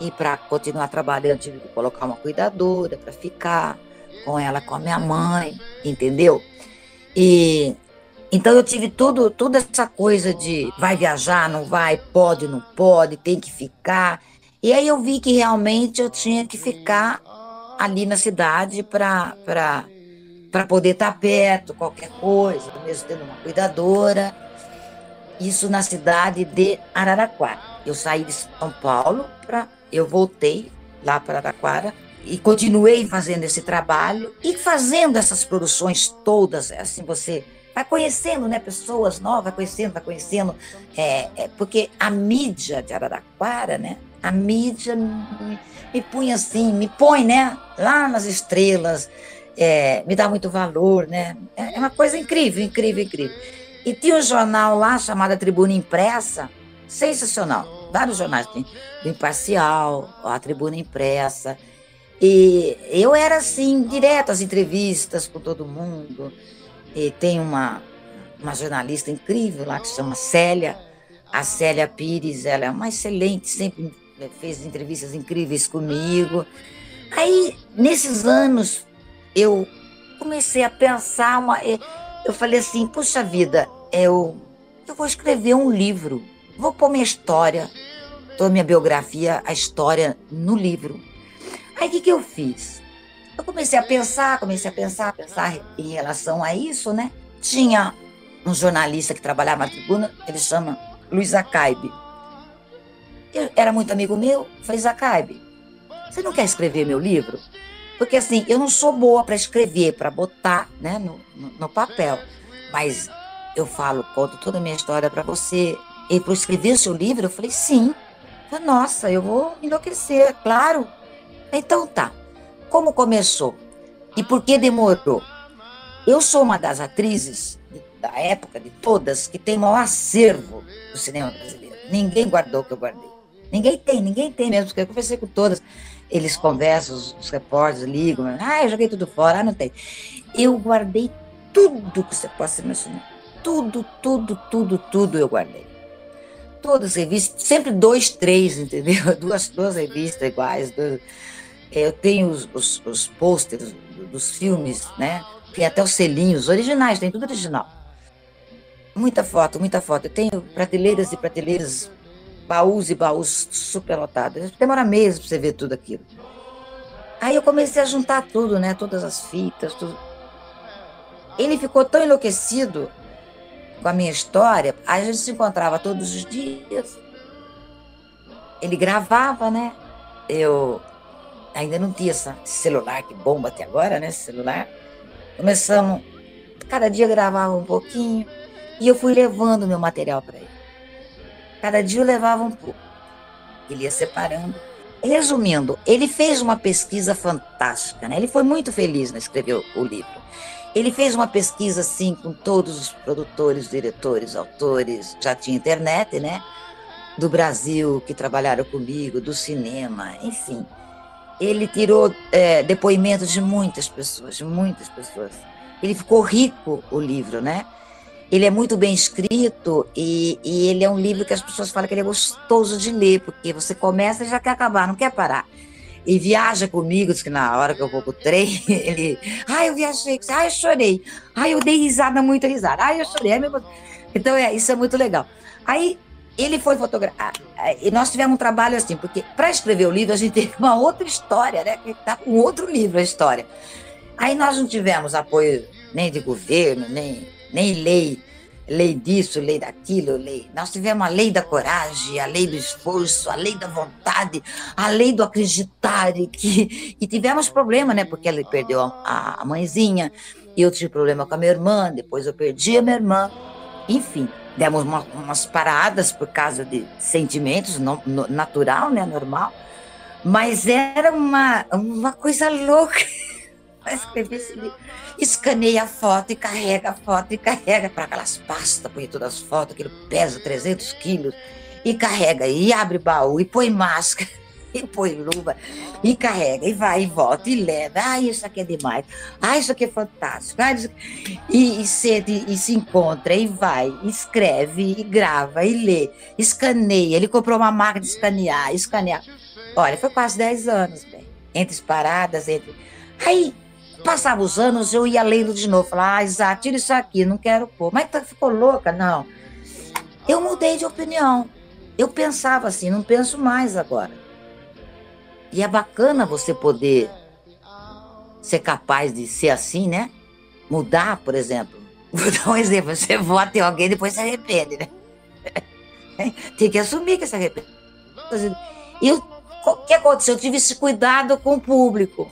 E para continuar trabalhando, tive que colocar uma cuidadora para ficar com ela, com a minha mãe, entendeu? E então eu tive tudo, toda essa coisa de vai viajar, não vai, pode, não pode, tem que ficar. E aí eu vi que realmente eu tinha que ficar ali na cidade para para poder estar tá perto, qualquer coisa, mesmo tendo uma cuidadora. Isso na cidade de Araraquara. Eu saí de São Paulo, para eu voltei lá para Araraquara e continuei fazendo esse trabalho e fazendo essas produções todas. Assim, você vai conhecendo né, pessoas novas, vai conhecendo, vai conhecendo. É, é, porque a mídia de Araraquara, né, a mídia me, me assim, me põe né, lá nas estrelas é, me dá muito valor, né? É, é uma coisa incrível, incrível, incrível. E tinha um jornal lá chamado Tribuna Impressa, sensacional. Vários jornais, tem do Imparcial, a Tribuna Impressa. E eu era assim, direto às entrevistas com todo mundo. E tem uma, uma jornalista incrível lá que se chama Célia. A Célia Pires, ela é uma excelente, sempre fez entrevistas incríveis comigo. Aí, nesses anos, eu comecei a pensar, uma, eu falei assim, puxa vida, eu, eu vou escrever um livro, vou pôr minha história, toda minha biografia, a história no livro. Aí o que, que eu fiz? Eu comecei a pensar, comecei a pensar, pensar em relação a isso, né? Tinha um jornalista que trabalhava na tribuna, ele chama Luiz Acaibe. Era muito amigo meu, falei, Acaibe, você não quer escrever meu livro? Porque assim, eu não sou boa para escrever, para botar né, no, no, papel. Mas eu falo, conto toda a minha história para você. E para escrever o seu livro, eu falei, sim. Falei, Nossa, eu vou enlouquecer, claro. Então tá. Como começou? E por que demorou? Eu sou uma das atrizes da época, de todas, que tem maior acervo do cinema brasileiro. Ninguém guardou o que eu guardei. Ninguém tem, ninguém tem mesmo, porque eu conversei com todas. Eles conversam, os, os repórteres ligam, ah, eu joguei tudo fora, ah, não tem. Eu guardei tudo que você possa imaginar. Tudo, tudo, tudo, tudo eu guardei. Todas as revistas, sempre dois, três, entendeu? Duas, duas revistas iguais. Duas. Eu tenho os, os, os pôsteres dos filmes, né? Tem até os selinhos originais, tem tudo original. Muita foto, muita foto. Eu tenho prateleiras e prateleiras baús e baús superlotados. Demora meses para você ver tudo aquilo. Aí eu comecei a juntar tudo, né? Todas as fitas, tudo. Ele ficou tão enlouquecido com a minha história, a gente se encontrava todos os dias. Ele gravava, né? Eu ainda não tinha esse celular que bomba até agora, né? Celular. Começamos, cada dia gravava um pouquinho e eu fui levando meu material para ele. Cada dia eu levava um pouco. Ele ia separando. Resumindo, ele fez uma pesquisa fantástica, né? Ele foi muito feliz no escrever o livro. Ele fez uma pesquisa assim com todos os produtores, diretores, autores, já tinha internet, né? Do Brasil que trabalharam comigo, do cinema, enfim. Ele tirou é, depoimentos de muitas pessoas, de muitas pessoas. Ele ficou rico o livro, né? Ele é muito bem escrito e, e, ele é um livro que as pessoas falam que ele é gostoso de ler, porque você começa e já quer acabar, não quer parar. E viaja comigo, diz que na hora que eu vou pro trem, ele. Ai, eu viajei, ai, eu chorei. Ai, eu dei risada, muita risada. Ai, eu chorei. Então, é, isso é muito legal. Aí, ele foi fotografar. E nós tivemos um trabalho assim, porque para escrever o livro, a gente teve uma outra história, né? Que tá com outro livro a história. Aí nós não tivemos apoio nem de governo, nem nem lei, lei disso, lei daquilo, lei. Nós tivemos a lei da coragem, a lei do esforço, a lei da vontade, a lei do acreditar e que e tivemos problema, né? Porque ele perdeu a, a mãezinha, eu tive problema com a minha irmã, depois eu perdi a minha irmã, enfim. Demos uma, umas paradas por causa de sentimentos, no, no, natural, né, normal, mas era uma, uma coisa louca Escaneia a foto e carrega a foto e carrega para aquelas pastas, põe todas as fotos, aquilo pesa 300 quilos, e carrega, e abre baú, e põe máscara, e põe luva, e carrega, e vai, e volta, e leva. Ah, isso aqui é demais. Ah, isso aqui é fantástico. Ah, e, e, sente, e se encontra, e vai, escreve, e grava, e lê, escaneia. Ele comprou uma máquina de escanear, escanear. Olha, foi quase 10 anos, bem, entre as paradas, entre. Aí Passava os anos, eu ia lendo de novo. Falava, ah, Isaac, tira isso aqui, não quero pôr. Mas tá, ficou louca? Não. Eu mudei de opinião. Eu pensava assim, não penso mais agora. E é bacana você poder ser capaz de ser assim, né? Mudar, por exemplo. Vou dar um exemplo. Você vota em alguém e depois se arrepende, né? Tem que assumir que se arrepende. E o que aconteceu? Eu tive esse cuidado com o público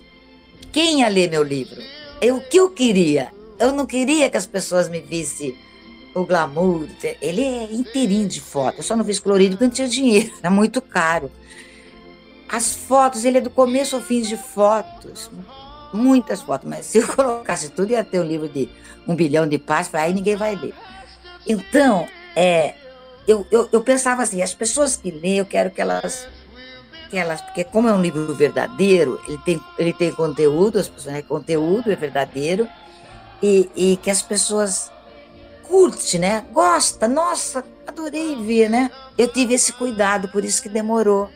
quem ia ler meu livro? Eu, o que eu queria? Eu não queria que as pessoas me vissem o glamour. Ele é inteirinho de foto. Eu só não fiz colorido porque não tinha dinheiro. Era muito caro. As fotos, ele é do começo ao fim de fotos. Muitas fotos. Mas se eu colocasse tudo, ia ter um livro de um bilhão de páginas. Aí ninguém vai ler. Então, é, eu, eu, eu pensava assim, as pessoas que leem, eu quero que elas aquelas, porque como é um livro verdadeiro, ele tem, ele tem conteúdo, as pessoas, né, conteúdo é verdadeiro, e, e que as pessoas curte, né? Gosta, nossa, adorei ver, né? Eu tive esse cuidado, por isso que demorou.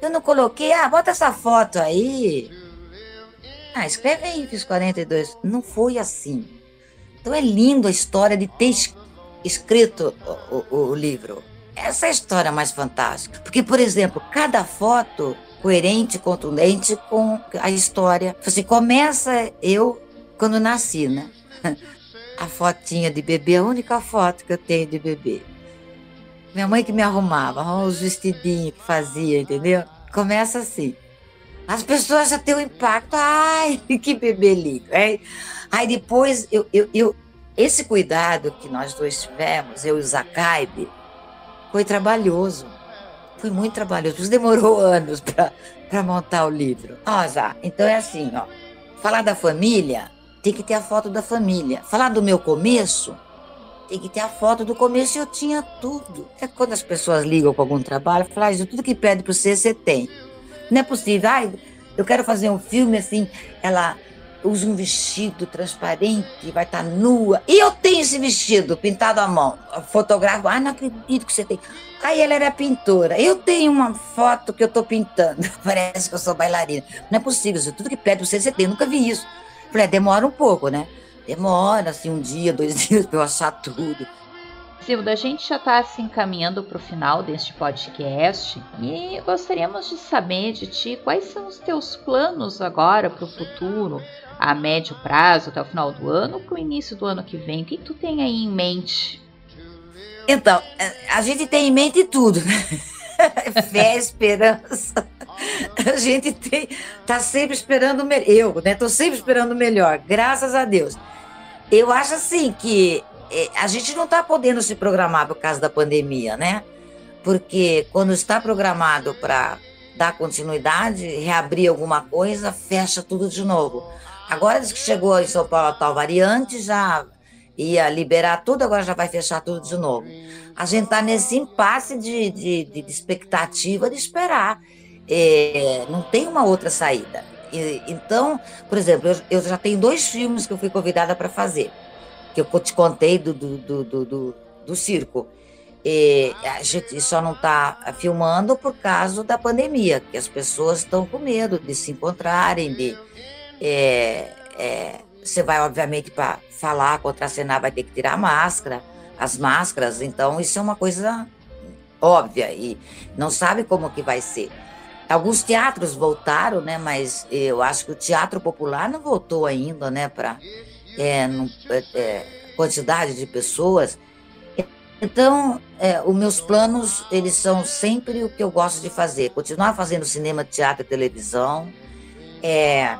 Eu não coloquei, ah, bota essa foto aí. Ah, escreve aí, fiz 42. Não foi assim. Então é lindo a história de ter escrito o, o, o livro. Essa é a história mais fantástica. Porque, por exemplo, cada foto coerente, contundente com a história. Você começa eu quando nasci, né? A fotinha de bebê, a única foto que eu tenho de bebê. Minha mãe que me arrumava, os vestidinhos que fazia, entendeu? Começa assim. As pessoas já têm um impacto. Ai, que bebê lindo. Aí, aí depois, eu, eu, eu, esse cuidado que nós dois tivemos, eu e o Zacaibe, foi trabalhoso. Foi muito trabalhoso. Demorou anos para montar o livro. Zá, então é assim, ó. Falar da família, tem que ter a foto da família. Falar do meu começo, tem que ter a foto do começo eu tinha tudo. É quando as pessoas ligam com algum trabalho, falam, ah, tudo que pede para você, você tem. Não é possível. Ai, eu quero fazer um filme assim, ela usa um vestido transparente, vai estar tá nua. E eu tenho esse vestido pintado à mão. Fotográfico, ah, não acredito que você tem. Aí ela era pintora. Eu tenho uma foto que eu estou pintando. Parece que eu sou bailarina. Não é possível, tudo que pede você, você tem. Eu nunca vi isso. Falei, é, demora um pouco, né? Demora, assim, um dia, dois dias para eu achar tudo. Silda, a gente já está se encaminhando para o final deste podcast e gostaríamos de saber de ti quais são os teus planos agora para o futuro, a médio prazo, até o final do ano, para o início do ano que vem. O que tu tem aí em mente? Então, a gente tem em mente tudo. Fé, esperança. A gente tem, tá sempre esperando melhor. Eu, né? Tô sempre esperando o melhor, graças a Deus. Eu acho assim que é, a gente não está podendo se programar por causa da pandemia, né? Porque quando está programado para dar continuidade, reabrir alguma coisa, fecha tudo de novo. Agora que chegou em São Paulo a tal variante, já ia liberar tudo, agora já vai fechar tudo de novo. A gente está nesse impasse de, de, de, expectativa de esperar. É, não tem uma outra saída. E, então, por exemplo, eu, eu já tenho dois filmes que eu fui convidada para fazer que eu te contei do, do, do, do, do circo. E a gente só não está filmando por causa da pandemia, que as pessoas estão com medo de se encontrarem, de é, é, você vai obviamente para falar, contracenar, vai ter que tirar a máscara, as máscaras, então isso é uma coisa óbvia e não sabe como que vai ser. Alguns teatros voltaram, né? Mas eu acho que o teatro popular não voltou ainda, né? Para é, é, é, quantidade de pessoas. Então, é, os meus planos, eles são sempre o que eu gosto de fazer. Continuar fazendo cinema, teatro e televisão, é,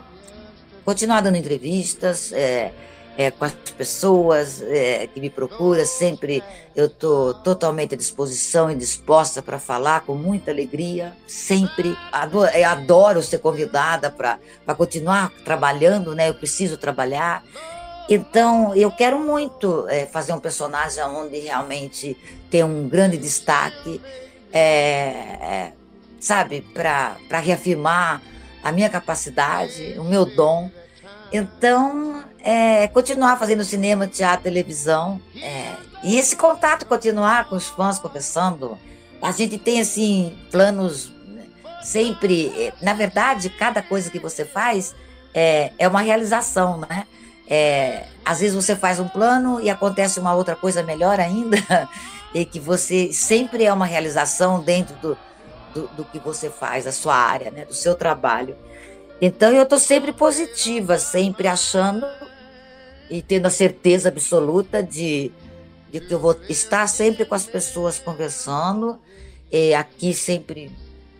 continuar dando entrevistas é, é, com as pessoas é, que me procuram. Sempre eu estou totalmente à disposição e disposta para falar com muita alegria. Sempre adoro, eu adoro ser convidada para continuar trabalhando, né? Eu preciso trabalhar. Então, eu quero muito é, fazer um personagem onde realmente tem um grande destaque, é, é, sabe, para reafirmar a minha capacidade, o meu dom. Então, é, continuar fazendo cinema, teatro, televisão, é, e esse contato continuar com os fãs, conversando. A gente tem, assim, planos sempre. É, na verdade, cada coisa que você faz é, é uma realização, né? É, às vezes você faz um plano e acontece uma outra coisa melhor ainda, e que você sempre é uma realização dentro do, do, do que você faz, a sua área, né, do seu trabalho. Então eu estou sempre positiva, sempre achando e tendo a certeza absoluta de, de que eu vou estar sempre com as pessoas conversando, e aqui sempre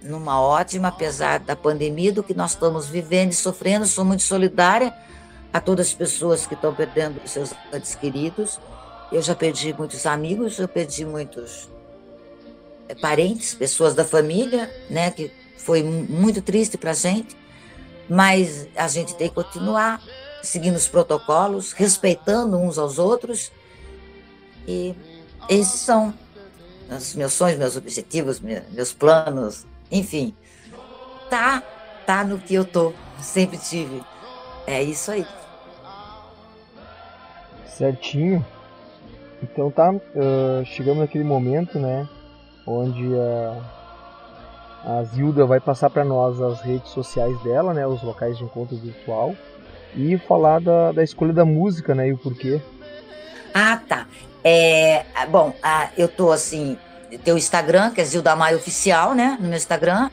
numa ótima, apesar da pandemia, do que nós estamos vivendo e sofrendo, sou muito solidária a todas as pessoas que estão perdendo seus entes queridos. Eu já perdi muitos amigos, eu perdi muitos parentes, pessoas da família, né, que foi muito triste para a gente, mas a gente tem que continuar seguindo os protocolos, respeitando uns aos outros, e esses são os meus sonhos, meus objetivos, meus planos, enfim. tá, tá no que eu tô, sempre tive. É isso aí. Certinho. Então tá, uh, chegamos naquele momento, né, onde a, a Zilda vai passar para nós as redes sociais dela, né, os locais de encontro virtual e falar da, da escolha da música, né, e o porquê. Ah, tá. É, bom, eu tô assim, tem o Instagram, que é Zilda Maia Oficial, né, no meu Instagram,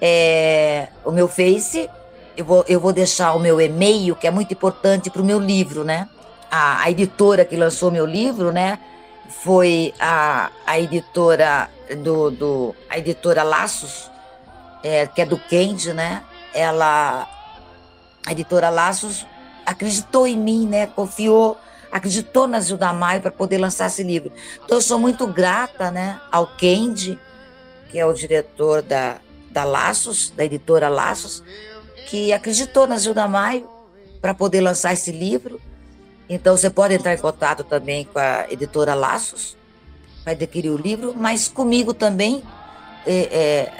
é, o meu Face, eu vou, eu vou deixar o meu e-mail, que é muito importante para o meu livro, né, a, a editora que lançou meu livro, né? Foi a, a editora do, do a editora Laços, é, que é do Kendi, né? Ela, a editora Laços acreditou em mim, né? Confiou, acreditou na Zilda Maio para poder lançar esse livro. Então eu sou muito grata, né? Ao Kendi, que é o diretor da, da Laços, da editora Laços, que acreditou na Zilda Maio para poder lançar esse livro então você pode entrar em contato também com a editora Laços para adquirir o livro, mas comigo também é, é,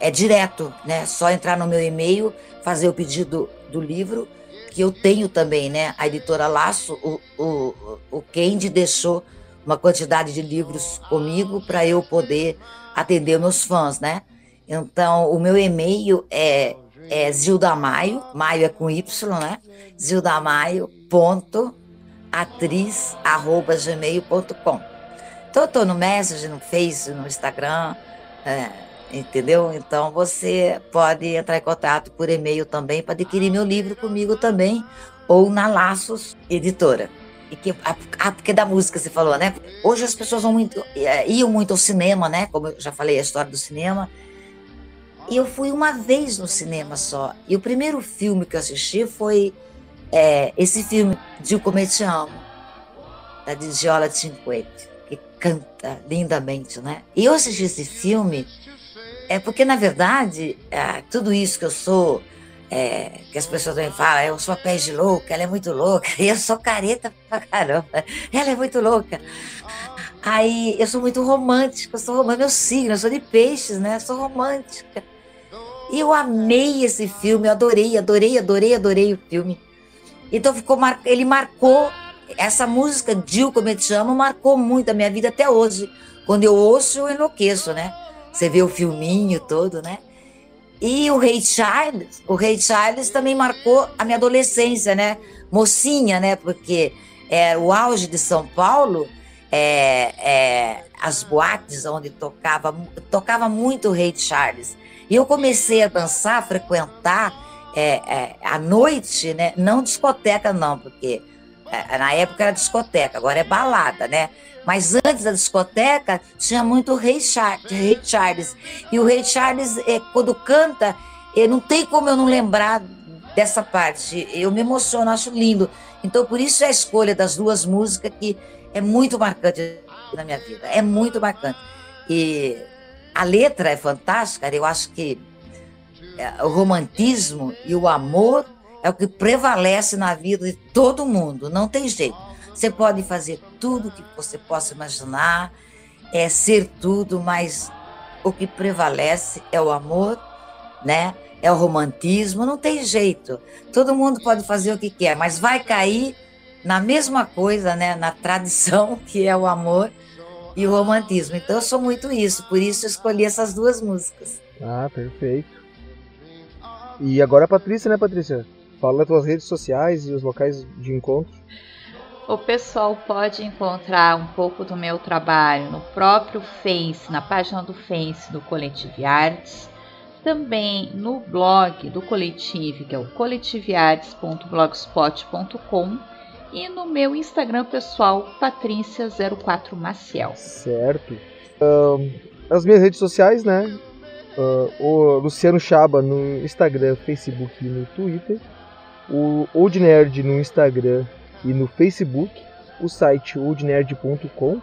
é direto, né? Só entrar no meu e-mail, fazer o pedido do livro, que eu tenho também, né? A editora Laço, o, o, o Kendi deixou uma quantidade de livros comigo para eu poder atender meus fãs, né? Então, o meu e-mail é, é Zildamaio, Maio é com Y, né? Zildamaio, tô no Messenger, no Face, no Instagram, é, entendeu? Então você pode entrar em contato por e-mail também para adquirir meu livro comigo também ou na Laços Editora. E que, ah, porque da música você falou, né? Hoje as pessoas vão muito, é, iam muito ao cinema, né? Como eu já falei a história do cinema. E eu fui uma vez no cinema só. E o primeiro filme que eu assisti foi é, esse filme, de Como Te Amo, da Digiola Cinquetti, que canta lindamente, né? E eu assisti esse filme é porque, na verdade, é, tudo isso que eu sou, é, que as pessoas também falam, eu sou a pé de louca, ela é muito louca, e eu sou careta pra caramba, ela é muito louca. Aí eu sou muito romântica, eu sou romântica, meu signo, eu sou de peixes, né? Eu sou romântica. E eu amei esse filme, eu adorei, adorei, adorei, adorei o filme. Então ficou mar... ele marcou essa música Dil como eu te marcou muito a minha vida até hoje. Quando eu ouço eu enlouqueço, né? Você vê o filminho todo, né? E o Rei Charles, o Rei Charles também marcou a minha adolescência, né? Mocinha, né? Porque é o auge de São Paulo, é, é, as boates onde tocava, tocava muito o Rei Charles. E eu comecei a dançar, a frequentar é, é, à noite, né? Não discoteca, não, porque na época era discoteca, agora é balada, né? Mas antes da discoteca tinha muito Rei, Char Rei Charles. E o Rei Charles, é, quando canta, é, não tem como eu não lembrar dessa parte. Eu me emociono, acho lindo. Então, por isso é a escolha das duas músicas que é muito marcante na minha vida. É muito marcante. E a letra é fantástica, eu acho que é, o romantismo e o amor é o que prevalece na vida de todo mundo, não tem jeito. Você pode fazer tudo que você possa imaginar, é ser tudo, mas o que prevalece é o amor, né? É o romantismo, não tem jeito. Todo mundo pode fazer o que quer, mas vai cair na mesma coisa, né? Na tradição que é o amor e o romantismo. Então eu sou muito isso, por isso eu escolhi essas duas músicas. Ah, perfeito. E agora a Patrícia, né, Patrícia? Fala das tuas redes sociais e os locais de encontro. O pessoal pode encontrar um pouco do meu trabalho no próprio Face, na página do Face do Coletive Arts, também no blog do Coletive, que é o coletivearts.blogspot.com e no meu Instagram pessoal, Patrícia04Maciel. Certo. As minhas redes sociais, né? uh, o Luciano Chaba no Instagram, Facebook e no Twitter, o Old Nerd no Instagram e no Facebook, o site oldnerd.com.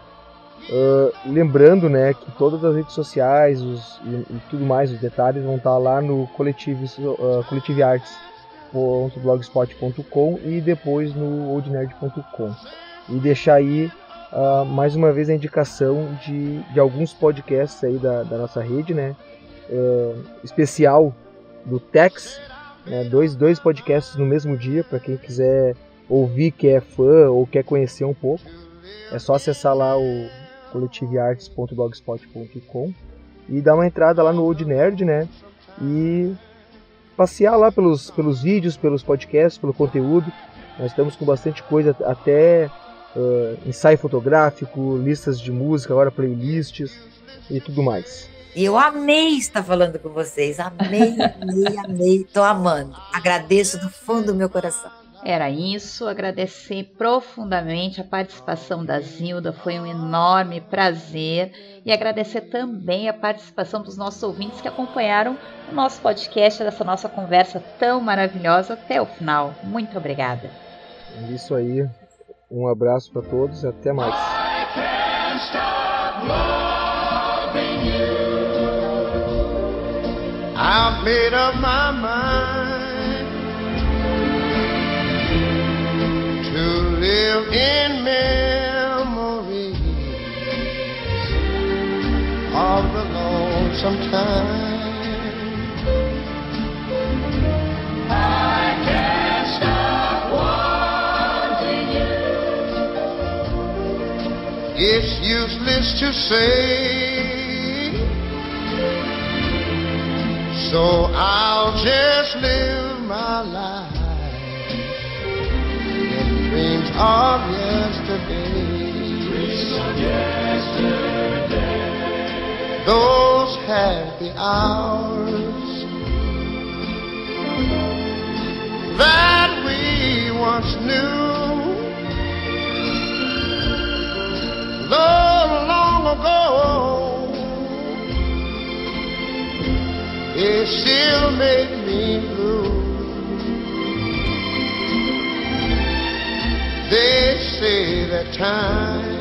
Uh, lembrando né, que todas as redes sociais os, e, e, tudo mais, os detalhes vão estar lá no Coletivo, uh, Coletivo Arts.blogspot.com e depois no oldnerd.com. E deixar aí uh, mais uma vez a indicação de, de alguns podcasts aí da, da nossa rede, né? uh, especial do Tex, né, dois, dois podcasts no mesmo dia, para quem quiser ouvir, que é fã ou quer conhecer um pouco. É só acessar lá o coletivearts.blogspot.com e dar uma entrada lá no Old Nerd, né? E passear lá pelos, pelos vídeos, pelos podcasts, pelo conteúdo. Nós estamos com bastante coisa, até uh, ensaio fotográfico, listas de música, agora playlists e tudo mais. Eu amei estar falando com vocês, amei, amei, amei, tô amando. Agradeço do fundo do meu coração. Era isso, agradecer profundamente a participação da Zilda, foi um enorme prazer. E agradecer também a participação dos nossos ouvintes que acompanharam o nosso podcast, dessa nossa conversa tão maravilhosa até o final. Muito obrigada. Isso aí, um abraço para todos e até mais. I've made up my mind. To live in memories of the lonesome time. It's useless to say, so I'll just live my life dreams of yesterday. Dreams of yesterday. Those happy hours that we once knew. Long ago, it still make me blue. They say that time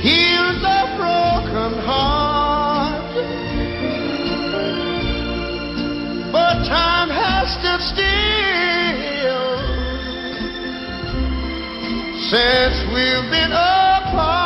heals a broken heart, but time has stood still since we've been apart.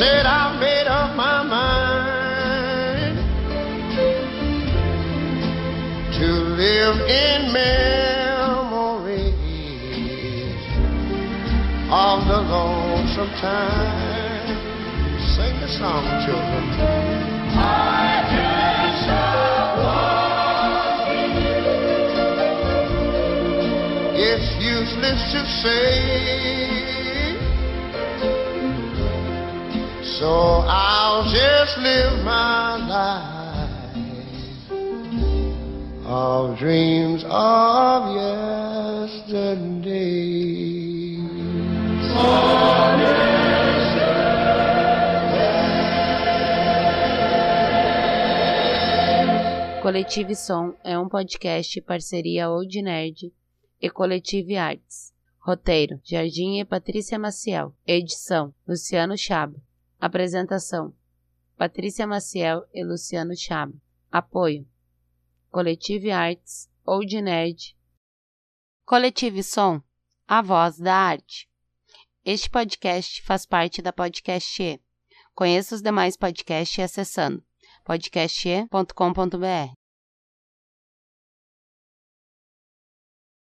said I made up my mind to live in memories of the lonesome time. Sing the song, children. I loving you. It's useless to say. So I'll just live my life of dreams of yesterday. Oh, yeah. Coletive Som é um podcast parceria Old Nerd e Coletive Artes. Roteiro: Jardim e Patrícia Maciel. Edição: Luciano Chaba. Apresentação: Patrícia Maciel e Luciano Chaba. Apoio: Coletive Arts, Old Nerd. Coletive Som, a voz da arte. Este podcast faz parte da Podcast E. Conheça os demais podcasts acessando podcast.com.br.